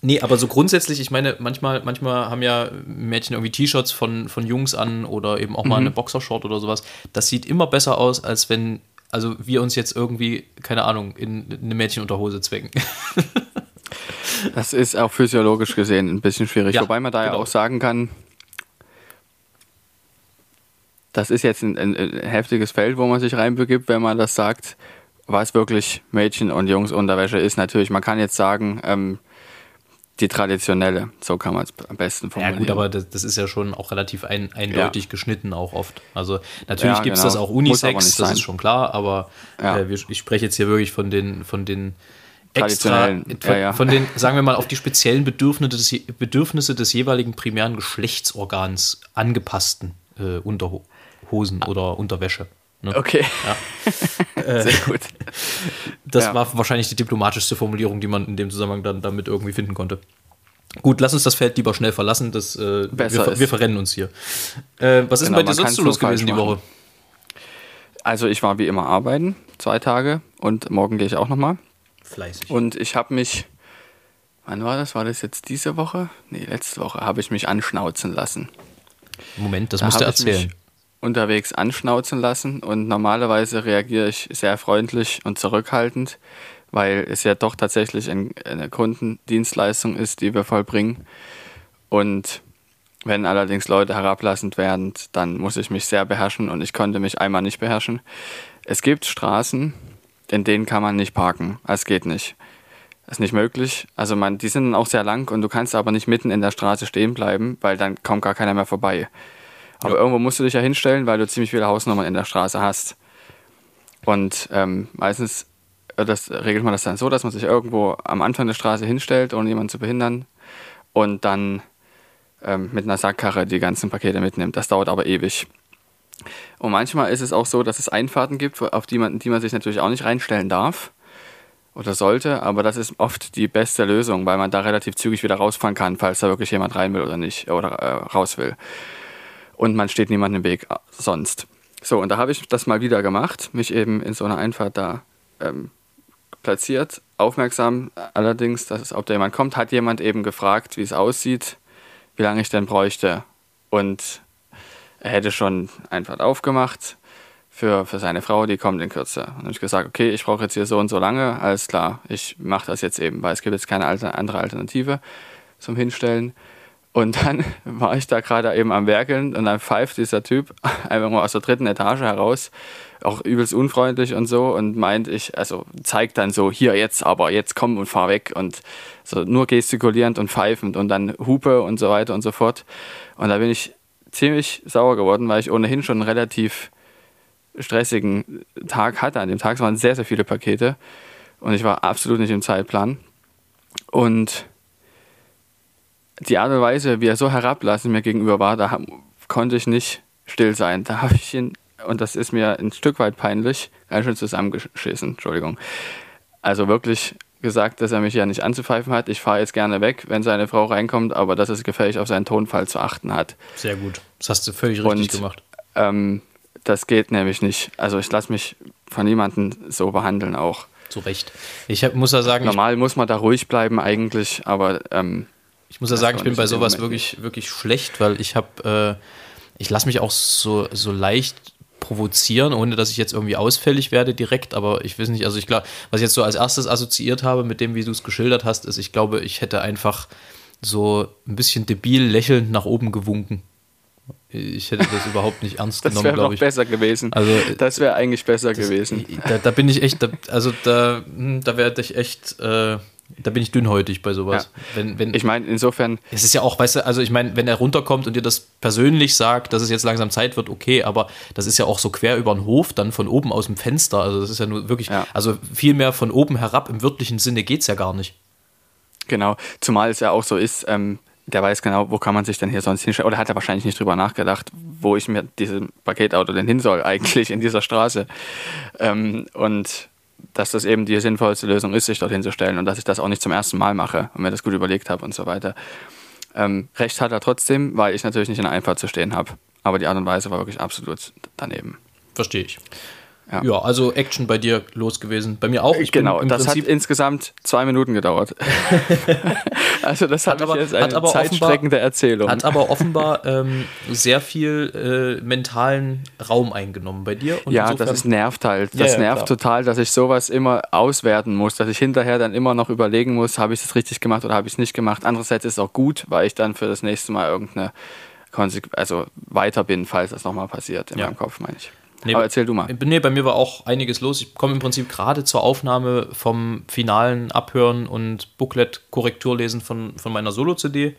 Speaker 2: Nee, aber so grundsätzlich, ich meine, manchmal, manchmal haben ja Mädchen irgendwie T-Shirts von, von Jungs an oder eben auch mal
Speaker 3: Mhm.
Speaker 2: eine Boxershort oder sowas. Das sieht immer besser aus, als wenn, also wir uns jetzt irgendwie, keine Ahnung, in eine Mädchenunterhose zwängen. <laughs>
Speaker 3: Das ist auch physiologisch gesehen ein bisschen schwierig.
Speaker 2: Ja,
Speaker 3: Wobei man da ja
Speaker 2: genau.
Speaker 3: auch sagen kann, das ist jetzt ein, ein, ein heftiges Feld, wo man sich reinbegibt, wenn man das sagt, was wirklich Mädchen- und Jungs-Unterwäsche ist. Natürlich, man kann jetzt sagen, ähm, die traditionelle, so kann man es am besten
Speaker 2: Ja
Speaker 3: formulieren.
Speaker 2: gut, aber das, das ist ja schon auch relativ ein, eindeutig geschnitten auch oft. Also natürlich
Speaker 3: Ja,
Speaker 2: gibt es
Speaker 3: genau.
Speaker 2: das auch Unisex, das ist schon klar, aber
Speaker 3: Ja.
Speaker 2: äh, wir, ich spreche jetzt hier wirklich von den, von den extra, von,
Speaker 3: ja, ja.
Speaker 2: von den, <laughs> sagen wir mal, auf die speziellen Bedürfnisse des, Bedürfnisse des jeweiligen primären Geschlechtsorgans angepassten äh, Unterhosen oder Unterwäsche. Ne?
Speaker 3: Okay, <laughs>
Speaker 2: Äh,
Speaker 3: sehr gut.
Speaker 2: Das
Speaker 3: Ja.
Speaker 2: war wahrscheinlich die diplomatischste Formulierung, die man in dem Zusammenhang dann damit irgendwie finden konnte. Gut, lass uns das Feld lieber schnell verlassen. Das, äh, wir, wir verrennen uns hier. Äh, was ist
Speaker 3: Genau,
Speaker 2: denn bei dir sonst so los gewesen die Woche?
Speaker 3: Also ich war wie immer arbeiten, zwei Tage und morgen gehe ich auch nochmal.
Speaker 2: Fleißig.
Speaker 3: Und ich habe mich, wann war das? War das jetzt diese Woche? Nee, letzte Woche habe ich mich anschnauzen lassen.
Speaker 2: Moment, das
Speaker 3: Da
Speaker 2: musst du erzählen.
Speaker 3: Unterwegs anschnauzen lassen und normalerweise reagiere ich sehr freundlich und zurückhaltend, weil es ja doch tatsächlich ein, eine Kundendienstleistung ist, die wir vollbringen. Und wenn allerdings Leute herablassend werden, dann muss ich mich sehr beherrschen und ich konnte mich einmal nicht beherrschen. Es gibt Straßen, in denen kann man nicht parken. Es geht nicht. Das ist nicht möglich. Also man, die sind auch sehr lang und du kannst aber nicht mitten in der Straße stehen bleiben, weil dann kommt gar keiner mehr vorbei. Aber irgendwo musst du dich ja hinstellen, weil du ziemlich viele Hausnummern in der Straße hast. Und ähm, meistens äh, das, regelt man das dann so, dass man sich irgendwo am Anfang der Straße hinstellt, ohne jemanden zu behindern. Und dann ähm, mit einer Sackkarre die ganzen Pakete mitnimmt. Das dauert aber ewig. Und manchmal ist es auch so, dass es Einfahrten gibt, auf die man, die man sich natürlich auch nicht reinstellen darf oder sollte, aber das ist oft die beste Lösung, weil man da relativ zügig wieder rausfahren kann, falls da wirklich jemand rein will oder nicht oder äh, raus will. Und man steht niemandem im Weg äh, sonst. So, und da habe ich das mal wieder gemacht, mich eben in so einer Einfahrt da ähm, platziert. Aufmerksam allerdings, dass ob da jemand kommt, hat jemand eben gefragt, wie es aussieht, wie lange ich denn bräuchte. Und er hätte schon Einfahrt aufgemacht für, für seine Frau, die kommt in Kürze. Und dann habe ich gesagt, okay, ich brauche jetzt hier so und so lange, alles klar, ich mache das jetzt eben, weil es gibt jetzt keine andere Alternative zum Hinstellen. Und dann <laughs> war ich da gerade eben am Werkeln und dann pfeift dieser Typ <laughs> einfach mal aus der dritten Etage heraus, auch übelst unfreundlich und so und meint ich, also zeigt dann so, hier jetzt aber, jetzt komm und fahr weg und so nur gestikulierend und pfeifend und dann Hupe und so weiter und so fort. Und da bin ich ziemlich sauer geworden, weil ich ohnehin schon einen relativ stressigen Tag hatte. An dem Tag es waren sehr, sehr viele Pakete und ich war absolut nicht im Zeitplan. Und die Art und Weise, wie er so herablassend mir gegenüber war, da konnte ich nicht still sein. Da habe ich ihn, und das ist mir ein Stück weit peinlich, ganz schön zusammengeschissen, Entschuldigung. Also wirklich gesagt, dass er mich ja nicht anzupfeifen hat. Ich fahre jetzt gerne weg, wenn seine Frau reinkommt, aber dass es gefällig auf seinen Tonfall zu achten hat.
Speaker 2: Sehr gut. Das hast du völlig richtig
Speaker 3: Und-
Speaker 2: gemacht.
Speaker 3: Ähm, das geht nämlich nicht. Also ich lasse mich von niemandem so behandeln auch.
Speaker 2: Zu Recht. Ich hab, muss ja sagen,
Speaker 3: Normal muss man da ruhig bleiben eigentlich, aber ähm,
Speaker 2: ich muss ja
Speaker 3: Das
Speaker 2: sagen, ich bin bei sowas
Speaker 3: Moment
Speaker 2: wirklich, wirklich schlecht, weil ich habe, äh, ich lasse mich auch so, so leicht provozieren, ohne dass ich jetzt irgendwie ausfällig werde direkt, aber ich weiß nicht, also ich glaube, was ich jetzt so als erstes assoziiert habe mit dem, wie du es geschildert hast, ist, ich glaube, ich hätte einfach so ein bisschen debil lächelnd nach oben gewunken. Ich hätte das überhaupt nicht <laughs> ernst
Speaker 3: das
Speaker 2: genommen,
Speaker 3: wäre
Speaker 2: glaube ich.
Speaker 3: besser gewesen.
Speaker 2: Also,
Speaker 3: das wäre eigentlich besser gewesen.
Speaker 2: Da, da bin ich echt, da, also da, hm, da werde ich echt, äh, da bin ich dünnhäutig bei sowas. Wenn, wenn,
Speaker 3: Ich meine, insofern,
Speaker 2: es ist ja auch, weißt du, also ich meine, wenn er runterkommt und dir das persönlich sagt, dass es jetzt langsam Zeit wird, okay, aber das ist ja auch so quer über den Hof, dann von oben aus dem Fenster. Also das ist ja nur wirklich,
Speaker 3: Ja.
Speaker 2: also viel mehr von oben herab im wörtlichen Sinne geht es ja gar nicht.
Speaker 3: genau, zumal es ja auch so ist, ähm, der weiß genau, wo kann man sich denn hier sonst hinstellen. Oder hat er wahrscheinlich nicht drüber nachgedacht, wo ich mir dieses Paketauto denn hin soll, eigentlich in dieser Straße. Ähm, und dass das eben die sinnvollste Lösung ist, sich dorthin zu stellen und dass ich das auch nicht zum ersten Mal mache und mir das gut überlegt habe und so weiter. Ähm, Recht hat er trotzdem, weil ich natürlich nicht in der Einfahrt zu stehen habe. Aber die Art und Weise war wirklich absolut daneben.
Speaker 2: Verstehe ich. Ja. ja. also Action bei dir los gewesen. Bei mir auch.
Speaker 3: Ich genau, das Prinzip hat insgesamt zwei Minuten gedauert. <laughs> also das hat, hat aber, jetzt eine zeitstreckende Erzählung.
Speaker 2: Hat aber offenbar ähm, sehr viel äh, mentalen Raum eingenommen bei dir.
Speaker 3: ja, das ist, nervt halt. Das ja, ja, nervt klar. total, dass ich sowas immer auswerten muss, dass ich hinterher dann immer noch überlegen muss, habe ich es richtig gemacht oder habe ich es nicht gemacht. Andererseits ist es auch gut, weil ich dann für das nächste Mal irgendeine Konsequenz, also weiter bin, falls das nochmal passiert in meinem Kopf, meine ich.
Speaker 2: Nee, Aber erzähl du mal. Nee, bei mir war auch einiges los. Ich komme im Prinzip gerade zur Aufnahme vom finalen Abhören und Booklet-Korrekturlesen von, von meiner Solo-CD.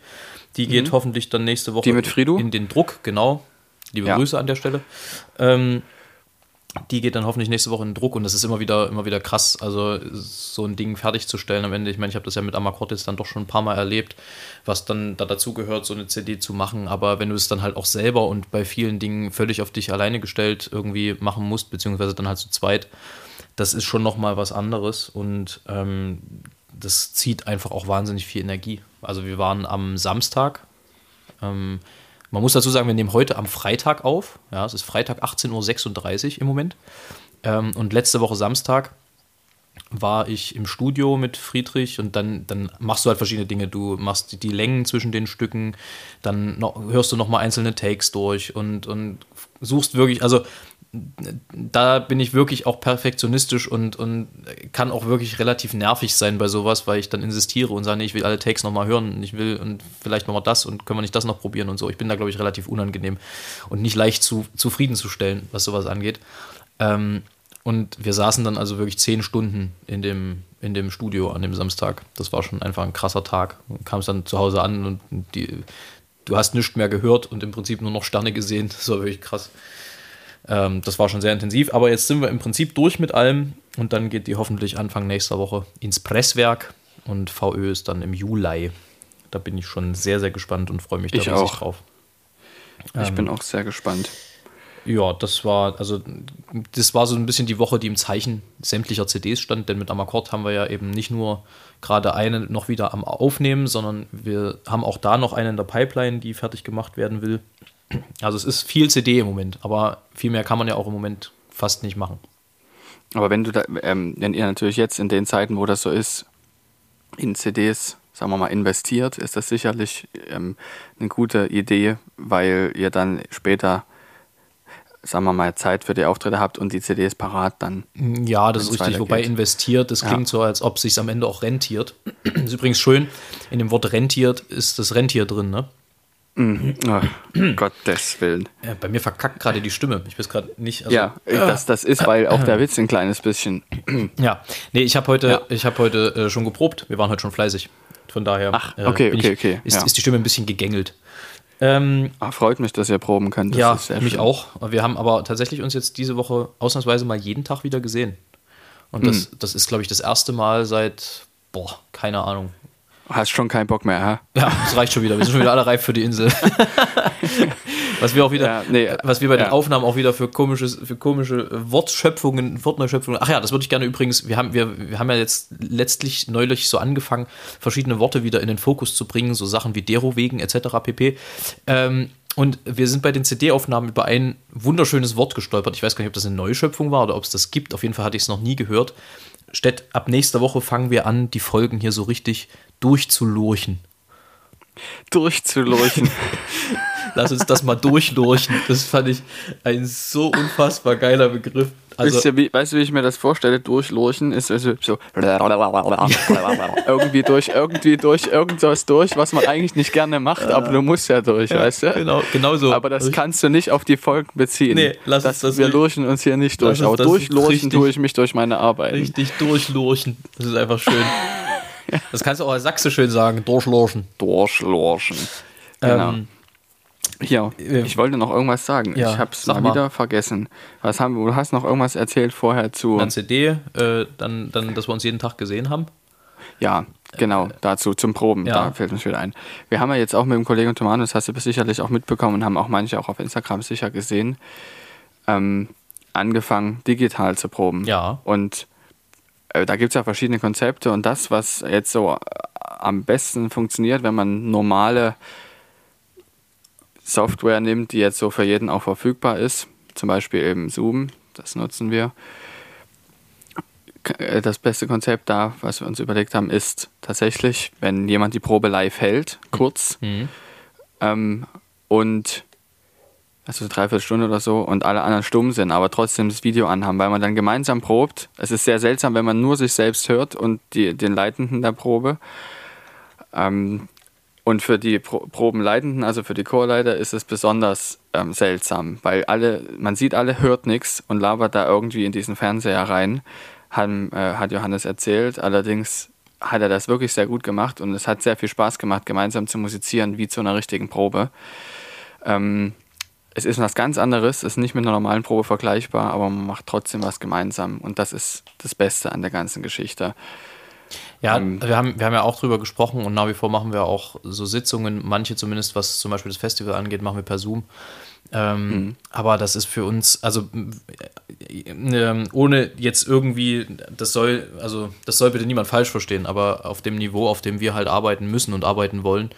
Speaker 2: Die geht mhm. hoffentlich dann nächste Woche
Speaker 3: Die mit Frido?
Speaker 2: in den Druck, genau. Liebe ja. Grüße an der Stelle. Ähm, die geht dann hoffentlich nächste Woche in Druck und das ist immer wieder, immer wieder krass, also so ein Ding fertigzustellen am Ende. Ich meine, ich habe das ja mit Amacortis dann doch schon ein paar Mal erlebt, was dann da dazu gehört, so eine CD zu machen. Aber wenn du es dann halt auch selber und bei vielen Dingen völlig auf dich alleine gestellt irgendwie machen musst, beziehungsweise dann halt zu zweit, das ist schon nochmal was anderes und ähm, das zieht einfach auch wahnsinnig viel Energie. Also wir waren am Samstag, ähm, man muss dazu sagen, wir nehmen heute am Freitag auf. Ja, es ist Freitag 18.36 Uhr im Moment. Ähm, und letzte Woche Samstag war ich im Studio mit Friedrich und dann, dann machst du halt verschiedene Dinge. Du machst die, Längen zwischen den Stücken, dann noch, hörst du nochmal einzelne Takes durch und, und suchst wirklich, also da bin ich wirklich auch perfektionistisch und, und kann auch wirklich relativ nervig sein bei sowas, weil ich dann insistiere und sage, nee, ich will alle Takes nochmal hören und ich will und vielleicht nochmal das und können wir nicht das noch probieren und so. Ich bin da, glaube ich, relativ unangenehm und nicht leicht zu, zufriedenzustellen, was sowas angeht. Ähm, und wir saßen dann also wirklich zehn Stunden in dem, in dem Studio an dem Samstag. Das war schon einfach ein krasser Tag. Du kamst dann zu Hause an und die, du hast nichts mehr gehört und im Prinzip nur noch Sterne gesehen. Das war wirklich krass. Ähm, das war schon sehr intensiv, aber jetzt sind wir im Prinzip durch mit allem und dann geht die hoffentlich Anfang nächster Woche ins Presswerk und VÖ ist dann im Juli. Da bin ich schon sehr, sehr gespannt und freue mich da
Speaker 3: ich auch. drauf. Ich ähm, bin auch sehr gespannt.
Speaker 2: Ja, das war, also das war so ein bisschen die Woche, die im Zeichen sämtlicher CDs stand, denn mit Amakord haben wir ja eben nicht nur gerade eine noch wieder am Aufnehmen, sondern wir haben auch da noch eine in der Pipeline, die fertig gemacht werden will. Also es ist viel CD im Moment, aber viel mehr kann man ja auch im Moment fast nicht machen.
Speaker 3: Aber wenn du da, ähm, wenn ihr natürlich jetzt in den Zeiten, wo das so ist, in CDs, sagen wir mal, investiert, ist das sicherlich ähm, eine gute Idee, weil ihr dann später sagen wir mal, Zeit für die Auftritte habt und die CDs parat dann.
Speaker 2: Ja, das ist richtig. Wobei investiert, das klingt ja. so, als ob es sich am Ende auch rentiert. das <clears throat> ist übrigens schön, in dem Wort rentiert ist das Rentier drin, ne?
Speaker 3: Mhm. Oh, <clears throat> Gottes Willen.
Speaker 2: Ja, bei mir verkackt gerade die Stimme. Ich weiß gerade nicht.
Speaker 3: Also, ja, das, das ist, weil auch der Witz ein kleines bisschen. <clears throat>
Speaker 2: ja, nee, ich habe heute, ja. hab heute äh, schon geprobt. Wir waren heute schon fleißig. Von daher
Speaker 3: Ach, äh, okay, okay,
Speaker 2: ich,
Speaker 3: okay.
Speaker 2: Ist, ja. ist, die Stimme ein bisschen gegängelt.
Speaker 3: Ähm, Ach, freut mich, dass ihr proben könnt. Das
Speaker 2: ja, mich schön. auch. Wir haben aber tatsächlich uns jetzt diese Woche ausnahmsweise mal jeden Tag wieder gesehen. Und das, mhm. das ist, glaube ich, das erste Mal seit, boah, keine Ahnung,
Speaker 3: Hast schon keinen Bock mehr, ha?
Speaker 2: Ja, das reicht schon wieder. Wir sind schon wieder alle reif für die Insel. <laughs> was wir auch wieder, ja, nee, was wir bei den Aufnahmen auch wieder für, komisches, für komische Wortschöpfungen, Wortneuschöpfungen. Ach ja, das würde ich gerne übrigens, wir haben, wir, wir haben ja jetzt letztlich neulich so angefangen, verschiedene Worte wieder in den Fokus zu bringen, so Sachen wie Dero wegen etc. pp. Ähm, und wir sind bei den CD-Aufnahmen über ein wunderschönes Wort gestolpert. Ich weiß gar nicht, ob das eine Neuschöpfung war oder ob es das gibt. Auf jeden Fall hatte ich es noch nie gehört. Stett, ab nächster Woche fangen wir an, die Folgen hier so richtig durchzulurchen.
Speaker 3: Durchzulurchen. <laughs>
Speaker 2: Lass uns das mal durchlurchen. Das fand ich ein so unfassbar geiler Begriff.
Speaker 3: Also, weißt, du, wie, weißt du, wie ich mir das vorstelle? Durchlurchen ist also so irgendwie durch, irgendwie durch irgendwas durch, was man eigentlich nicht gerne macht, aber du musst ja durch, ja, weißt du?
Speaker 2: Genau, genau so.
Speaker 3: Aber das kannst du nicht auf die Folgen beziehen. Nee, lass das, uns das Wir lurchen uns hier nicht durch, aber durchlurchen richtig, tue ich mich durch meine Arbeit.
Speaker 2: Richtig durchlurchen. Das ist einfach schön. <laughs> Das kannst du auch als Sachse schön sagen, durchlurchen.
Speaker 3: Durchlurchen. Genau. Ähm, ja, äh, ich wollte noch irgendwas sagen. Ja, ich habe es mal, mal wieder vergessen. Was haben, du hast noch irgendwas erzählt vorher zu.
Speaker 2: Dann CD, äh, dann, dann, dass wir uns jeden Tag gesehen haben.
Speaker 3: Ja, genau, dazu zum Proben, ja. da fällt uns wieder ein. Wir haben ja jetzt auch mit dem Kollegen Tomanus, hast du sicherlich auch mitbekommen und haben auch manche auch auf Instagram sicher gesehen, ähm, angefangen digital zu proben.
Speaker 2: Ja.
Speaker 3: Und da gibt es ja verschiedene Konzepte und das, was jetzt so äh, am besten funktioniert, wenn man normale Software nimmt, die jetzt so für jeden auch verfügbar ist, zum Beispiel eben Zoom, das nutzen wir. Äh, das beste Konzept da, was wir uns überlegt haben, ist tatsächlich, wenn jemand die Probe live hält, kurz, mhm. ähm, und also dreiviertel Stunde oder so und alle anderen stumm sind, aber trotzdem das Video anhaben, weil man dann gemeinsam probt. Es ist sehr seltsam, wenn man nur sich selbst hört und die, den Leitenden der Probe. Ähm, und für die Pro Probenleitenden, also für die Chorleiter, ist es besonders ähm, seltsam, weil alle, man sieht alle, hört nichts und labert da irgendwie in diesen Fernseher rein, haben, äh, hat Johannes erzählt. Allerdings hat er das wirklich sehr gut gemacht und es hat sehr viel Spaß gemacht, gemeinsam zu musizieren, wie zu einer richtigen Probe. Ähm, es ist was ganz anderes, es ist nicht mit einer normalen Probe vergleichbar, aber man macht trotzdem was gemeinsam und das ist das Beste an der ganzen Geschichte.
Speaker 2: Ja, ähm, wir, haben, wir haben ja auch drüber gesprochen und nach wie vor machen wir auch so Sitzungen, manche zumindest, was zum Beispiel das Festival angeht, machen wir per Zoom. Ähm, mhm. Aber das ist für uns, also äh, ohne jetzt irgendwie, das soll, also das soll bitte niemand falsch verstehen, aber auf dem Niveau, auf dem wir halt arbeiten müssen und arbeiten wollen,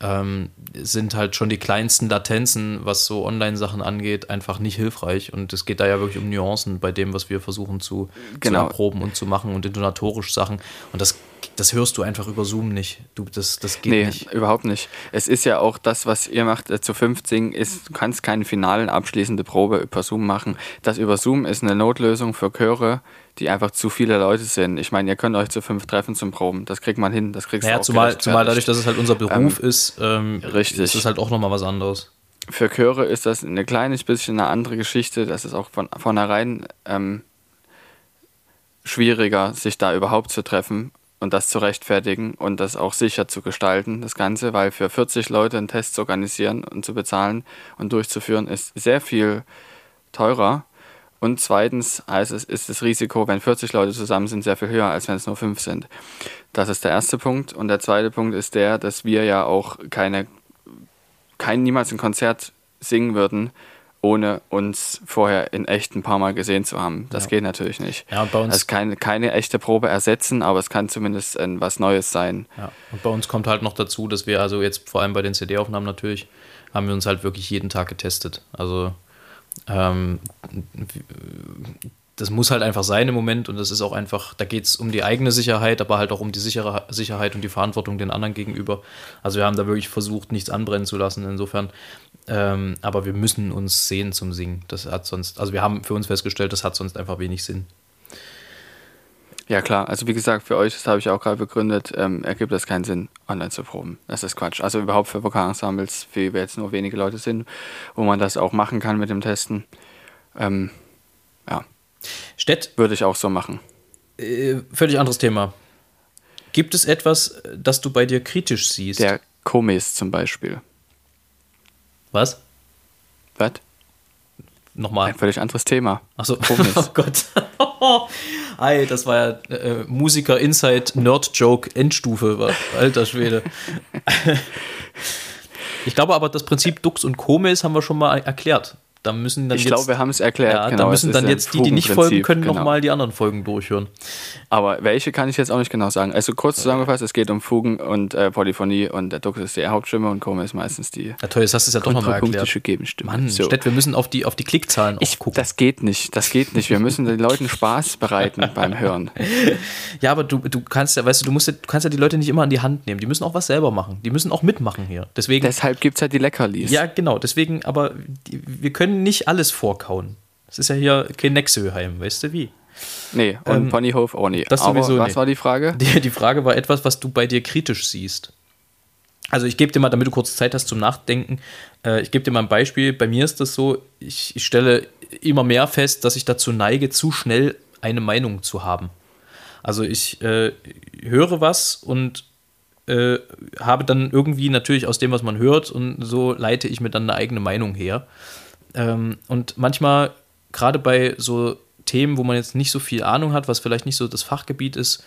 Speaker 2: ähm, sind halt schon die kleinsten Latenzen, was so Online-Sachen angeht, einfach nicht hilfreich. Und es geht da ja wirklich um Nuancen bei dem, was wir versuchen zu, genau. zu erproben und zu machen und intonatorisch Sachen. Und das das hörst du einfach über Zoom nicht. Du, das, das geht nee, nicht.
Speaker 3: überhaupt nicht. Es ist ja auch das, was ihr macht äh, zu 15, ist, du kannst keine finalen abschließende Probe über Zoom machen. Das über Zoom ist eine Notlösung für Chöre, die einfach zu viele Leute sind. Ich meine, ihr könnt euch zu fünf treffen zum Proben. Das kriegt man hin. Das kriegst
Speaker 2: naja,
Speaker 3: du auch
Speaker 2: zumal, zumal dadurch, dass es halt unser Beruf ähm, ist, ähm, richtig. ist es halt auch nochmal was anderes.
Speaker 3: Für Chöre ist das eine kleines bisschen eine andere Geschichte. Das ist auch von vornherein ähm, schwieriger, sich da überhaupt zu treffen und das zu rechtfertigen und das auch sicher zu gestalten, das Ganze, weil für 40 Leute einen Test zu organisieren und zu bezahlen und durchzuführen, ist sehr viel teurer. Und zweitens heißt es, ist das Risiko, wenn 40 Leute zusammen sind, sehr viel höher, als wenn es nur fünf sind. Das ist der erste Punkt. Und der zweite Punkt ist der, dass wir ja auch keine, kein niemals ein Konzert singen würden, ohne uns vorher in echt ein paar Mal gesehen zu haben. Das ja. geht natürlich nicht. Ja, bei uns also keine, keine echte Probe ersetzen, aber es kann zumindest äh, was Neues sein.
Speaker 2: Ja, und bei uns kommt halt noch dazu, dass wir also jetzt vor allem bei den CD-Aufnahmen natürlich, haben wir uns halt wirklich jeden Tag getestet. Also ähm, das muss halt einfach sein im Moment und das ist auch einfach, da geht es um die eigene Sicherheit, aber halt auch um die sichere Sicherheit und die Verantwortung den anderen gegenüber. Also wir haben da wirklich versucht, nichts anbrennen zu lassen. Insofern ähm, aber wir müssen uns sehen zum Singen. Das hat sonst, also wir haben für uns festgestellt, das hat sonst einfach wenig Sinn.
Speaker 3: Ja klar, also wie gesagt, für euch, das habe ich auch gerade begründet, ähm, ergibt das keinen Sinn, online zu proben. Das ist Quatsch. Also überhaupt für Vokalensembles, wie wir jetzt nur wenige Leute sind, wo man das auch machen kann mit dem Testen. Ähm, ja.
Speaker 2: Stett.
Speaker 3: Würde ich auch so machen.
Speaker 2: Äh, völlig anderes Thema. Gibt es etwas, das du bei dir kritisch siehst?
Speaker 3: Der Komis zum Beispiel.
Speaker 2: Was?
Speaker 3: Was?
Speaker 2: Nochmal.
Speaker 3: Ein völlig anderes Thema.
Speaker 2: Achso. <laughs> Oh Gott. <laughs> Hi, das war ja äh, Musiker Inside Nerd Joke Endstufe. Alter Schwede. <laughs> ich glaube aber, das Prinzip Dux und Komis haben wir schon mal erklärt. Da müssen dann
Speaker 3: ich glaube, wir haben es erklärt.
Speaker 2: Ja, genau, da müssen dann jetzt die, die nicht folgen können, genau. nochmal die anderen Folgen durchhören.
Speaker 3: Aber welche kann ich jetzt auch nicht genau sagen. Also kurz zusammengefasst, es geht um Fugen und äh, Polyphonie und der Dux ist die Hauptstimme und Koma ist meistens die.
Speaker 2: Ja toll, jetzt hast du es ja doch nochmal erklärt.
Speaker 3: Gegenstimme.
Speaker 2: Mann, so. Stett, wir müssen auf die, auf die Klickzahlen
Speaker 3: ich, gucken. Das geht nicht, das geht nicht. Wir müssen den Leuten Spaß bereiten <laughs> beim Hören.
Speaker 2: Ja, aber du, du kannst ja, weißt du, du, musst ja, du kannst ja die Leute nicht immer an die Hand nehmen. Die müssen auch was selber machen. Die müssen auch mitmachen hier. Deswegen,
Speaker 3: Deshalb gibt es ja die Leckerlis.
Speaker 2: Ja, genau. Deswegen, aber die, wir können nicht alles vor vorkauen. Das ist ja hier kein Nexöheim, weißt du wie?
Speaker 3: Nee, und ähm, Ponyhof auch nie.
Speaker 2: Das Aber sowieso
Speaker 3: was nee. war die Frage?
Speaker 2: Die, die Frage war etwas, was du bei dir kritisch siehst. Also ich gebe dir mal, damit du kurz Zeit hast zum Nachdenken, äh, ich gebe dir mal ein Beispiel. Bei mir ist das so, ich, ich stelle immer mehr fest, dass ich dazu neige, zu schnell eine Meinung zu haben. Also ich äh, höre was und äh, habe dann irgendwie natürlich aus dem, was man hört, und so leite ich mir dann eine eigene Meinung her. Ähm, und manchmal, gerade bei so Themen, wo man jetzt nicht so viel Ahnung hat, was vielleicht nicht so das Fachgebiet ist,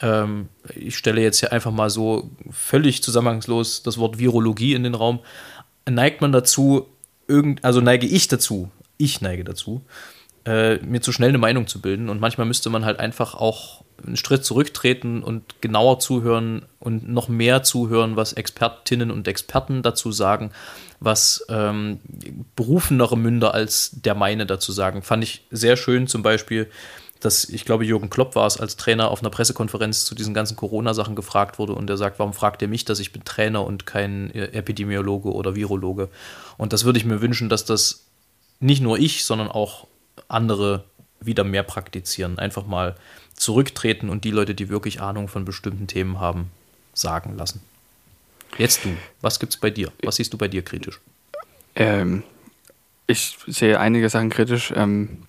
Speaker 2: ähm, ich stelle jetzt hier einfach mal so völlig zusammenhangslos das Wort Virologie in den Raum, neigt man dazu, irgend, also neige ich dazu, ich neige dazu, äh, mir zu schnell eine Meinung zu bilden. Und manchmal müsste man halt einfach auch einen Schritt zurücktreten und genauer zuhören und noch mehr zuhören, was Expertinnen und Experten dazu sagen, was ähm, berufenere Münder als der meine dazu sagen. Fand ich sehr schön zum Beispiel, dass ich glaube, Jürgen Klopp war es als Trainer auf einer Pressekonferenz zu diesen ganzen Corona-Sachen gefragt wurde und er sagt, warum fragt ihr mich, dass ich bin Trainer und kein Epidemiologe oder Virologe? Und das würde ich mir wünschen, dass das nicht nur ich, sondern auch andere wieder mehr praktizieren. Einfach mal zurücktreten und die Leute, die wirklich Ahnung von bestimmten Themen haben, sagen lassen. Jetzt du, was gibt es bei dir? Was siehst du bei dir kritisch?
Speaker 3: Ähm, ich sehe einige Sachen kritisch. Ähm,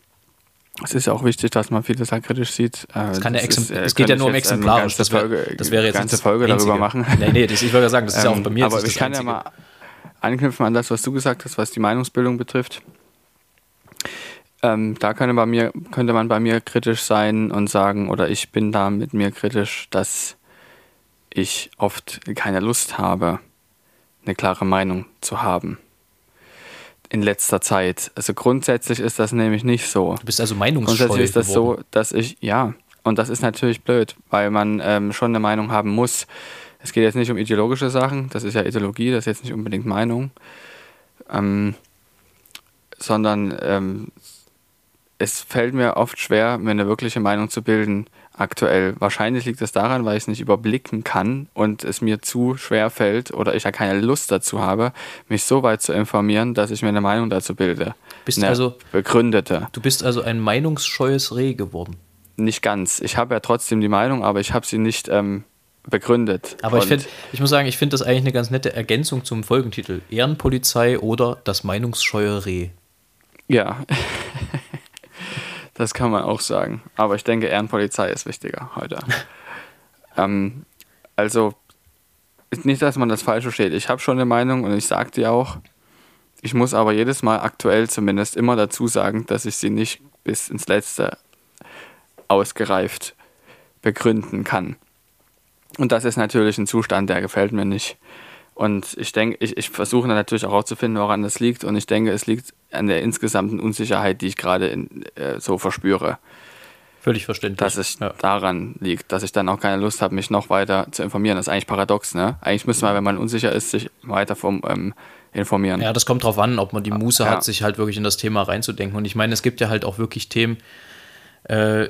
Speaker 3: es ist ja auch wichtig, dass man viele Sachen kritisch sieht.
Speaker 2: Äh, es, ist, äh, es geht ja nur um exemplarisch.
Speaker 3: Das, wär, das wäre jetzt
Speaker 2: eine ganze Folge darüber machen. Nee, nee, das, ich würde ja sagen, das ist ja auch bei mir.
Speaker 3: Aber ich kann Einzige. ja mal anknüpfen an das, was du gesagt hast, was die Meinungsbildung betrifft. Ähm, da könnte, bei mir, könnte man bei mir kritisch sein und sagen, oder ich bin da mit mir kritisch, dass ich oft keine Lust habe, eine klare Meinung zu haben. In letzter Zeit. Also grundsätzlich ist das nämlich nicht so.
Speaker 2: Du bist also meinungsscheu
Speaker 3: Grundsätzlich ist das geworden. so, dass ich, ja, und das ist natürlich blöd, weil man ähm, schon eine Meinung haben muss. Es geht jetzt nicht um ideologische Sachen, das ist ja Ideologie, das ist jetzt nicht unbedingt Meinung, ähm, sondern ähm, es fällt mir oft schwer, mir eine wirkliche Meinung zu bilden aktuell. Wahrscheinlich liegt es daran, weil ich es nicht überblicken kann und es mir zu schwer fällt oder ich ja keine Lust dazu habe, mich so weit zu informieren, dass ich mir eine Meinung dazu bilde.
Speaker 2: Bist eine also
Speaker 3: begründete.
Speaker 2: Du bist also ein meinungsscheues Reh geworden.
Speaker 3: Nicht ganz. Ich habe ja trotzdem die Meinung, aber ich habe sie nicht ähm, begründet.
Speaker 2: Aber ich, find, ich muss sagen, ich finde das eigentlich eine ganz nette Ergänzung zum Folgentitel. Ehrenpolizei oder das meinungsscheue Reh.
Speaker 3: Ja. <laughs> Das kann man auch sagen. Aber ich denke, Ehrenpolizei ist wichtiger heute. <laughs> ähm, also, nicht, dass man das falsch versteht. Ich habe schon eine Meinung und ich sage die auch. Ich muss aber jedes Mal aktuell zumindest immer dazu sagen, dass ich sie nicht bis ins Letzte ausgereift begründen kann. Und das ist natürlich ein Zustand, der gefällt mir nicht. Und ich denke, ich, ich versuche natürlich auch herauszufinden, woran das liegt. Und ich denke, es liegt an der insgesamten Unsicherheit, die ich gerade äh, so verspüre.
Speaker 2: Völlig verständlich.
Speaker 3: Dass es ja. daran liegt, dass ich dann auch keine Lust habe, mich noch weiter zu informieren. Das ist eigentlich paradox, ne? Eigentlich müsste man, wenn man unsicher ist, sich weiter vom, ähm, informieren.
Speaker 2: Ja, das kommt drauf an, ob man die Muße ja. hat, sich halt wirklich in das Thema reinzudenken. Und ich meine, es gibt ja halt auch wirklich Themen, äh,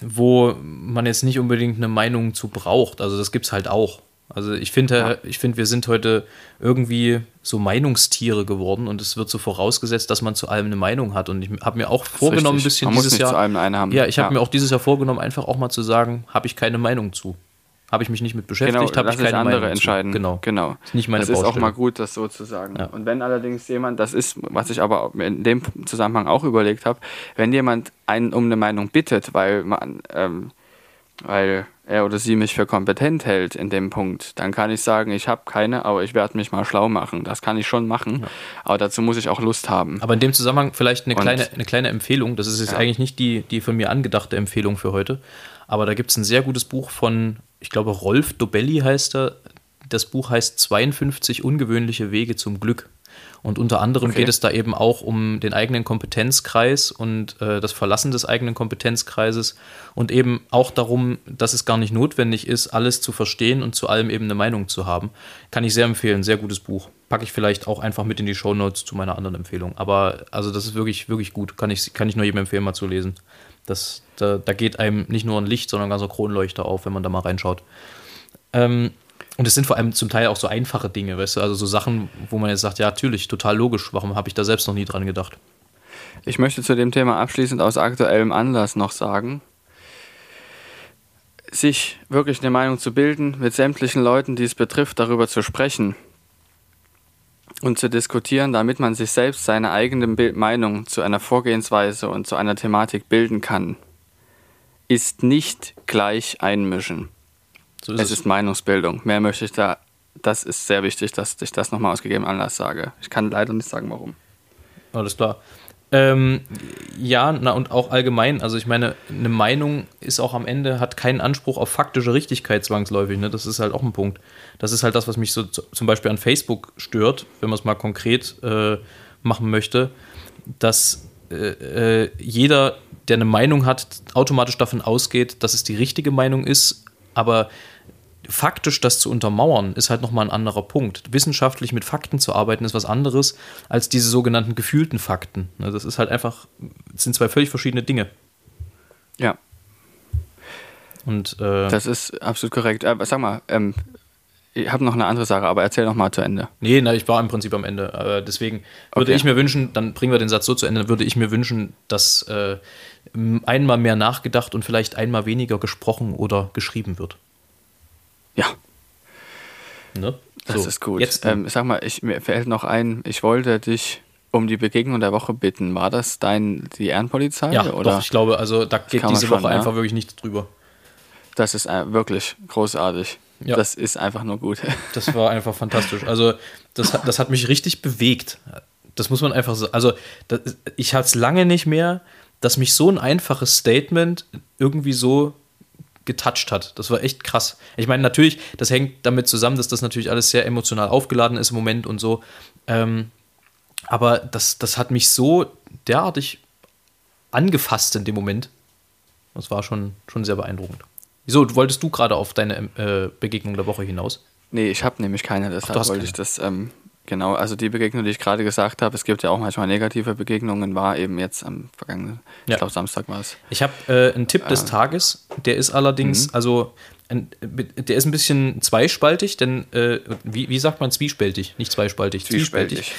Speaker 2: wo man jetzt nicht unbedingt eine Meinung zu braucht. Also das gibt es halt auch. Also ich finde, ja. ich finde, wir sind heute irgendwie so Meinungstiere geworden und es wird so vorausgesetzt, dass man zu allem eine Meinung hat. Und ich habe mir auch vorgenommen, ein bisschen
Speaker 3: man
Speaker 2: dieses Jahr.
Speaker 3: Zu allem eine haben.
Speaker 2: Ja, ich habe ja. mir auch dieses Jahr vorgenommen, einfach auch mal zu sagen, habe ich keine Meinung zu. Habe ich mich nicht mit beschäftigt,
Speaker 3: genau,
Speaker 2: habe ich keine
Speaker 3: andere
Speaker 2: Meinung
Speaker 3: entscheiden.
Speaker 2: Zu. Genau.
Speaker 3: genau.
Speaker 2: Ist nicht meine
Speaker 3: das ist auch mal gut, das so zu sagen. Ja. Und wenn allerdings jemand, das ist, was ich aber in dem Zusammenhang auch überlegt habe, wenn jemand einen um eine Meinung bittet, weil man, ähm, weil er oder sie mich für kompetent hält in dem Punkt, dann kann ich sagen, ich habe keine, aber ich werde mich mal schlau machen. Das kann ich schon machen, ja. aber dazu muss ich auch Lust haben.
Speaker 2: Aber in dem Zusammenhang vielleicht eine, kleine, eine kleine Empfehlung. Das ist jetzt ja. eigentlich nicht die, die von mir angedachte Empfehlung für heute, aber da gibt es ein sehr gutes Buch von, ich glaube, Rolf Dobelli heißt er. Das Buch heißt 52 ungewöhnliche Wege zum Glück. Und unter anderem okay. geht es da eben auch um den eigenen Kompetenzkreis und äh, das Verlassen des eigenen Kompetenzkreises und eben auch darum, dass es gar nicht notwendig ist, alles zu verstehen und zu allem eben eine Meinung zu haben. Kann ich sehr empfehlen, sehr gutes Buch. Packe ich vielleicht auch einfach mit in die Show Notes zu meiner anderen Empfehlung. Aber also das ist wirklich, wirklich gut. Kann ich, kann ich nur jedem empfehlen, mal zu lesen. Das, da, da geht einem nicht nur ein Licht, sondern ein ganzer Kronleuchter auf, wenn man da mal reinschaut. Ähm, und es sind vor allem zum Teil auch so einfache Dinge, weißt du, also so Sachen, wo man jetzt sagt, ja, natürlich, total logisch, warum habe ich da selbst noch nie dran gedacht?
Speaker 3: Ich möchte zu dem Thema abschließend aus aktuellem Anlass noch sagen, sich wirklich eine Meinung zu bilden, mit sämtlichen Leuten, die es betrifft, darüber zu sprechen und zu diskutieren, damit man sich selbst seine eigene Meinung zu einer Vorgehensweise und zu einer Thematik bilden kann, ist nicht gleich einmischen. So ist es, es ist Meinungsbildung. Mehr möchte ich da. Das ist sehr wichtig, dass ich das nochmal aus gegebenem Anlass sage. Ich kann leider nicht sagen, warum.
Speaker 2: Alles klar. Ähm, ja, na und auch allgemein, also ich meine, eine Meinung ist auch am Ende, hat keinen Anspruch auf faktische Richtigkeit zwangsläufig, ne? Das ist halt auch ein Punkt. Das ist halt das, was mich so zum Beispiel an Facebook stört, wenn man es mal konkret äh, machen möchte, dass äh, äh, jeder der eine Meinung hat, automatisch davon ausgeht, dass es die richtige Meinung ist, aber faktisch das zu untermauern, ist halt nochmal ein anderer Punkt. Wissenschaftlich mit Fakten zu arbeiten, ist was anderes als diese sogenannten gefühlten Fakten. Ne, das ist halt einfach, sind zwei völlig verschiedene Dinge.
Speaker 3: Ja.
Speaker 2: Und, äh,
Speaker 3: das ist absolut korrekt. Aber sag mal, ähm, ich habe noch eine andere Sache, aber erzähl noch mal zu Ende.
Speaker 2: Nee, na, ich war im Prinzip am Ende. Aber deswegen würde okay. ich mir wünschen, dann bringen wir den Satz so zu Ende, würde ich mir wünschen, dass äh, einmal mehr nachgedacht und vielleicht einmal weniger gesprochen oder geschrieben wird.
Speaker 3: Ja.
Speaker 2: Ne?
Speaker 3: Das so, ist gut. Jetzt, ähm, sag mal, ich, mir fällt noch ein, ich wollte dich um die Begegnung der Woche bitten. War das dein, die Ehrenpolizei?
Speaker 2: Ja, oder? doch, ich glaube, also da geht diese schon, Woche ja? einfach wirklich nichts drüber.
Speaker 3: Das ist äh, wirklich großartig. Ja. Das ist einfach nur gut. <laughs>
Speaker 2: Das war einfach fantastisch. Also, das, das hat mich richtig bewegt. Das muss man einfach sagen. Also, das, ich hatte es lange nicht mehr, dass mich so ein einfaches Statement irgendwie so getoucht hat. Das war echt krass. Ich meine, natürlich, das hängt damit zusammen, dass das natürlich alles sehr emotional aufgeladen ist im Moment und so. Ähm, aber das, das hat mich so derartig angefasst in dem Moment. Das war schon, schon sehr beeindruckend. Wieso, wolltest du gerade auf deine äh, Begegnung der Woche hinaus?
Speaker 3: Nee, ich habe nämlich keine, deshalb Ach, wollte keine. ich das ähm, Genau, also die Begegnung, die ich gerade gesagt habe, es gibt ja auch manchmal negative Begegnungen, war eben jetzt am vergangenen, ja. ich glaube Samstag war es.
Speaker 2: Ich habe äh, einen Tipp des äh, Tages, der ist allerdings, mhm. also ein, der ist ein bisschen zweispaltig, denn äh, wie, wie sagt man zwiespältig, nicht zweispaltig,
Speaker 3: zwiespältig.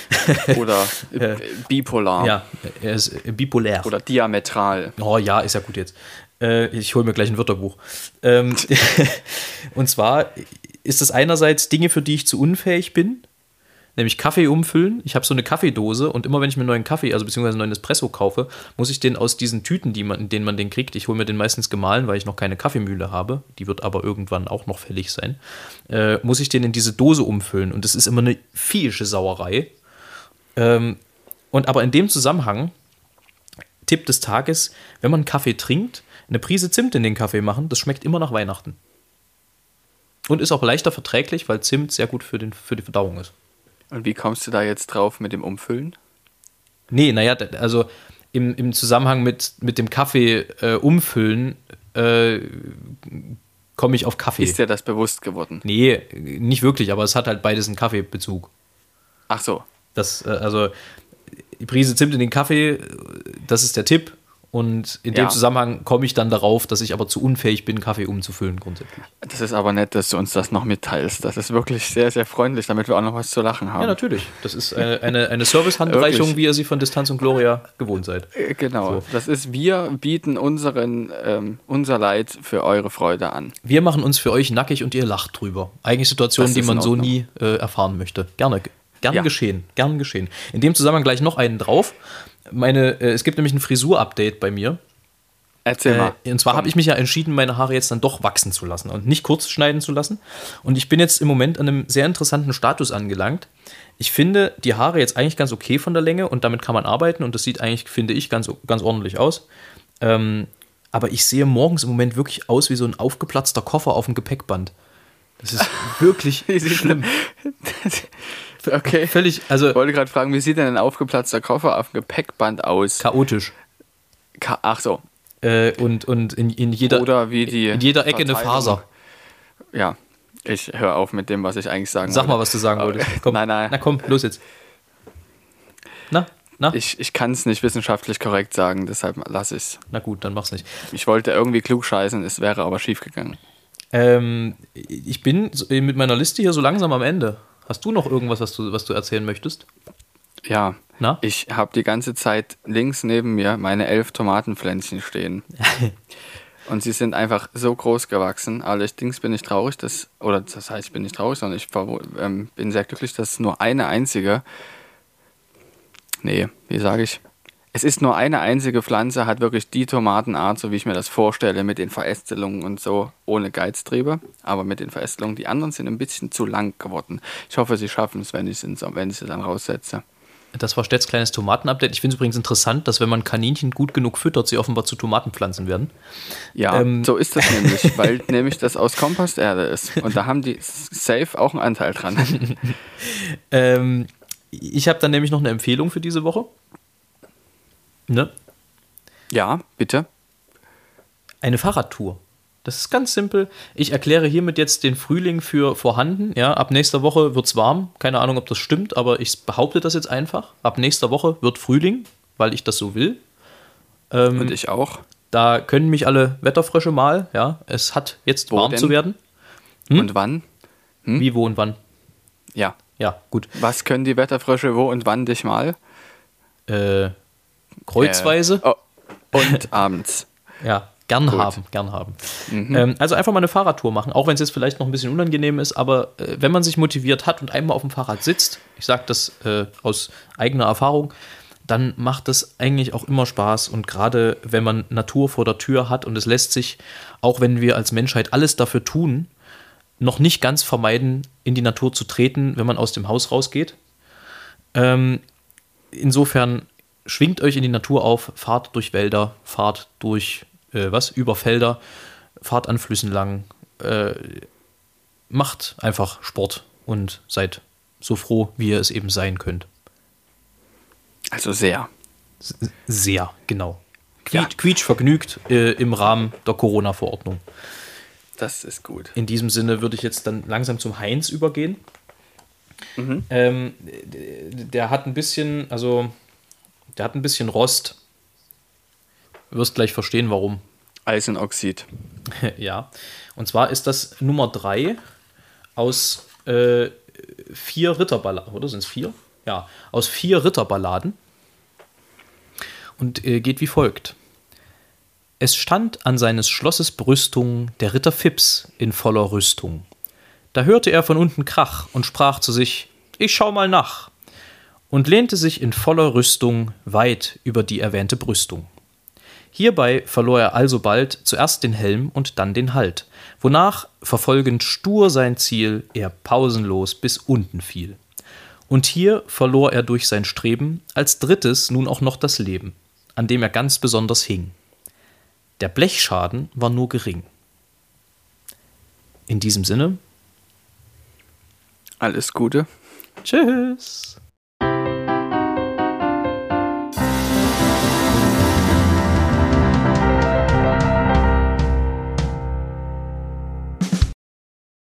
Speaker 3: Oder <laughs> äh, bipolar.
Speaker 2: Ja, er ist bipolär.
Speaker 3: Oder diametral.
Speaker 2: Oh ja, ist ja gut jetzt. Äh, ich hole mir gleich ein Wörterbuch. Ähm, <laughs> und zwar ist das einerseits Dinge, für die ich zu unfähig bin, nämlich Kaffee umfüllen. Ich habe so eine Kaffeedose und immer wenn ich mir einen neuen Kaffee, also beziehungsweise einen neuen Espresso kaufe, muss ich den aus diesen Tüten, die man, in denen man den kriegt, ich hole mir den meistens gemahlen, weil ich noch keine Kaffeemühle habe, die wird aber irgendwann auch noch fällig sein, äh, muss ich den in diese Dose umfüllen und das ist immer eine vielsche Sauerei. Ähm, und aber in dem Zusammenhang, Tipp des Tages, wenn man Kaffee trinkt, eine Prise Zimt in den Kaffee machen, das schmeckt immer nach Weihnachten. Und ist auch leichter verträglich, weil Zimt sehr gut für, den, für die Verdauung ist.
Speaker 3: Und wie kommst du da jetzt drauf mit dem Umfüllen?
Speaker 2: Nee, naja, also im, im Zusammenhang mit, mit dem Kaffee äh, umfüllen äh, komme ich auf Kaffee.
Speaker 3: Ist dir das bewusst geworden?
Speaker 2: Nee, nicht wirklich, aber es hat halt beides einen Kaffeebezug.
Speaker 3: Ach so.
Speaker 2: Das, äh, also die Prise Zimt in den Kaffee, das ist der Tipp. Und in ja. dem Zusammenhang komme ich dann darauf, dass ich aber zu unfähig bin, Kaffee umzufüllen grundsätzlich.
Speaker 3: Das ist aber nett, dass du uns das noch mitteilst. Das ist wirklich sehr, sehr freundlich, damit wir auch noch was zu lachen haben.
Speaker 2: Ja, natürlich. Das ist eine, eine, eine Service-Handreichung, wie ihr sie von Distanz und Gloria gewohnt seid.
Speaker 3: Äh, genau. So. Das ist, wir bieten unseren, ähm, unser Leid für eure Freude an.
Speaker 2: Wir machen uns für euch nackig und ihr lacht drüber. Eigentlich Situationen, die man so nie äh, erfahren möchte. Gerne. Gern ja. geschehen, gern geschehen. In dem Zusammenhang gleich noch einen drauf meine, äh, es gibt nämlich ein Frisur-Update bei mir.
Speaker 3: Erzähl mal.
Speaker 2: Äh, und zwar habe ich mich ja entschieden, meine Haare jetzt dann doch wachsen zu lassen und nicht kurz schneiden zu lassen. Und ich bin jetzt im Moment an einem sehr interessanten Status angelangt. Ich finde die Haare jetzt eigentlich ganz okay von der Länge und damit kann man arbeiten und das sieht eigentlich, finde ich, ganz, ganz ordentlich aus. Ähm, aber ich sehe morgens im Moment wirklich aus wie so ein aufgeplatzter Koffer auf dem Gepäckband. Das ist <laughs> wirklich schlimm. <laughs> <laughs>
Speaker 3: Okay.
Speaker 2: Völlig, also.
Speaker 3: Ich wollte gerade fragen, wie sieht denn ein aufgeplatzter Koffer auf dem Gepäckband aus?
Speaker 2: Chaotisch.
Speaker 3: Ka Ach so.
Speaker 2: Äh, und und in, in, jeder,
Speaker 3: Oder wie die
Speaker 2: in jeder Ecke eine Faser.
Speaker 3: Ja, ich höre auf mit dem, was ich eigentlich sagen
Speaker 2: Sag wollte. mal, was du sagen wolltest. <laughs>
Speaker 3: Komm. Nein, nein.
Speaker 2: Na komm, los jetzt. Na, na?
Speaker 3: Ich, ich kann es nicht wissenschaftlich korrekt sagen, deshalb lasse ich es.
Speaker 2: Na gut, dann mach's nicht.
Speaker 3: Ich wollte irgendwie klug scheißen, es wäre aber schief gegangen.
Speaker 2: Ähm, ich bin mit meiner Liste hier so langsam am Ende. Hast du noch irgendwas, was du, was du erzählen möchtest?
Speaker 3: Ja, Na? ich habe die ganze Zeit links neben mir meine elf Tomatenpflänzchen stehen. <laughs> Und sie sind einfach so groß gewachsen. Allerdings bin ich traurig, dass, oder das heißt, ich bin nicht traurig, sondern ich ähm, bin sehr glücklich, dass nur eine einzige, nee, wie sage ich, es ist nur eine einzige Pflanze, hat wirklich die Tomatenart, so wie ich mir das vorstelle, mit den Verästelungen und so, ohne Geiztriebe, aber mit den Verästelungen. Die anderen sind ein bisschen zu lang geworden. Ich hoffe, sie schaffen es, wenn ich wenn dann raussetze.
Speaker 2: Das war Stets kleines Tomatenupdate. Ich finde es übrigens interessant, dass wenn man Kaninchen gut genug füttert, sie offenbar zu Tomatenpflanzen werden.
Speaker 3: Ja, ähm. so ist das nämlich, <laughs> weil nämlich das aus Komposterde ist. Und da haben die safe auch einen Anteil dran. <laughs>
Speaker 2: ähm, ich habe dann nämlich noch eine Empfehlung für diese Woche. Ne?
Speaker 3: Ja, bitte.
Speaker 2: Eine Fahrradtour. Das ist ganz simpel. Ich erkläre hiermit jetzt den Frühling für vorhanden. Ja, ab nächster Woche wird es warm. Keine Ahnung, ob das stimmt, aber ich behaupte das jetzt einfach. Ab nächster Woche wird Frühling, weil ich das so will.
Speaker 3: Ähm, Und ich auch.
Speaker 2: Da können mich alle Wetterfrösche mal. Ja, es hat jetzt wo warm denn? zu werden.
Speaker 3: Hm? Und wann?
Speaker 2: Hm? Wie, wo und wann?
Speaker 3: Ja.
Speaker 2: Ja, gut.
Speaker 3: Was können die Wetterfrösche wo und wann dich mal?
Speaker 2: Äh, kreuzweise. Äh, oh.
Speaker 3: Und <laughs> abends.
Speaker 2: Ja, Gern Gut. haben, gern haben. Mhm. Ähm, also einfach mal eine Fahrradtour machen, auch wenn es jetzt vielleicht noch ein bisschen unangenehm ist, aber äh, wenn man sich motiviert hat und einmal auf dem Fahrrad sitzt, ich sage das äh, aus eigener Erfahrung, dann macht das eigentlich auch immer Spaß und gerade wenn man Natur vor der Tür hat und es lässt sich, auch wenn wir als Menschheit alles dafür tun, noch nicht ganz vermeiden, in die Natur zu treten, wenn man aus dem Haus rausgeht. Ähm, insofern schwingt euch in die Natur auf, fahrt durch Wälder, fahrt durch äh, was, über Felder, fahrt an Flüssen lang, äh, macht einfach Sport und seid so froh, wie ihr es eben sein könnt.
Speaker 3: Also sehr.
Speaker 2: Sehr, genau. Quietsch, ja. quietsch vergnügt äh, im Rahmen der Corona-Verordnung.
Speaker 3: Das ist gut.
Speaker 2: In diesem Sinne würde ich jetzt dann langsam zum Heinz übergehen. Mhm. Ähm, der hat ein bisschen, also der hat ein bisschen Rost. Du wirst gleich verstehen, warum.
Speaker 3: Eisenoxid. <laughs>
Speaker 2: ja. Und zwar ist das Nummer 3 aus äh, vier Ritterballaden, oder sind es vier? Ja, aus vier Ritterballaden. Und äh, geht wie folgt. Es stand an seines Schlosses Brüstung der Ritter Fips in voller Rüstung. Da hörte er von unten Krach und sprach zu sich: Ich schau mal nach. Und lehnte sich in voller Rüstung weit über die erwähnte Brüstung. Hierbei verlor er alsobald zuerst den Helm und dann den Halt, wonach, verfolgend stur sein Ziel, er pausenlos bis unten fiel. Und hier verlor er durch sein Streben als drittes nun auch noch das Leben, an dem er ganz besonders hing. Der Blechschaden war nur gering. In diesem Sinne.
Speaker 3: Alles Gute.
Speaker 2: Tschüss.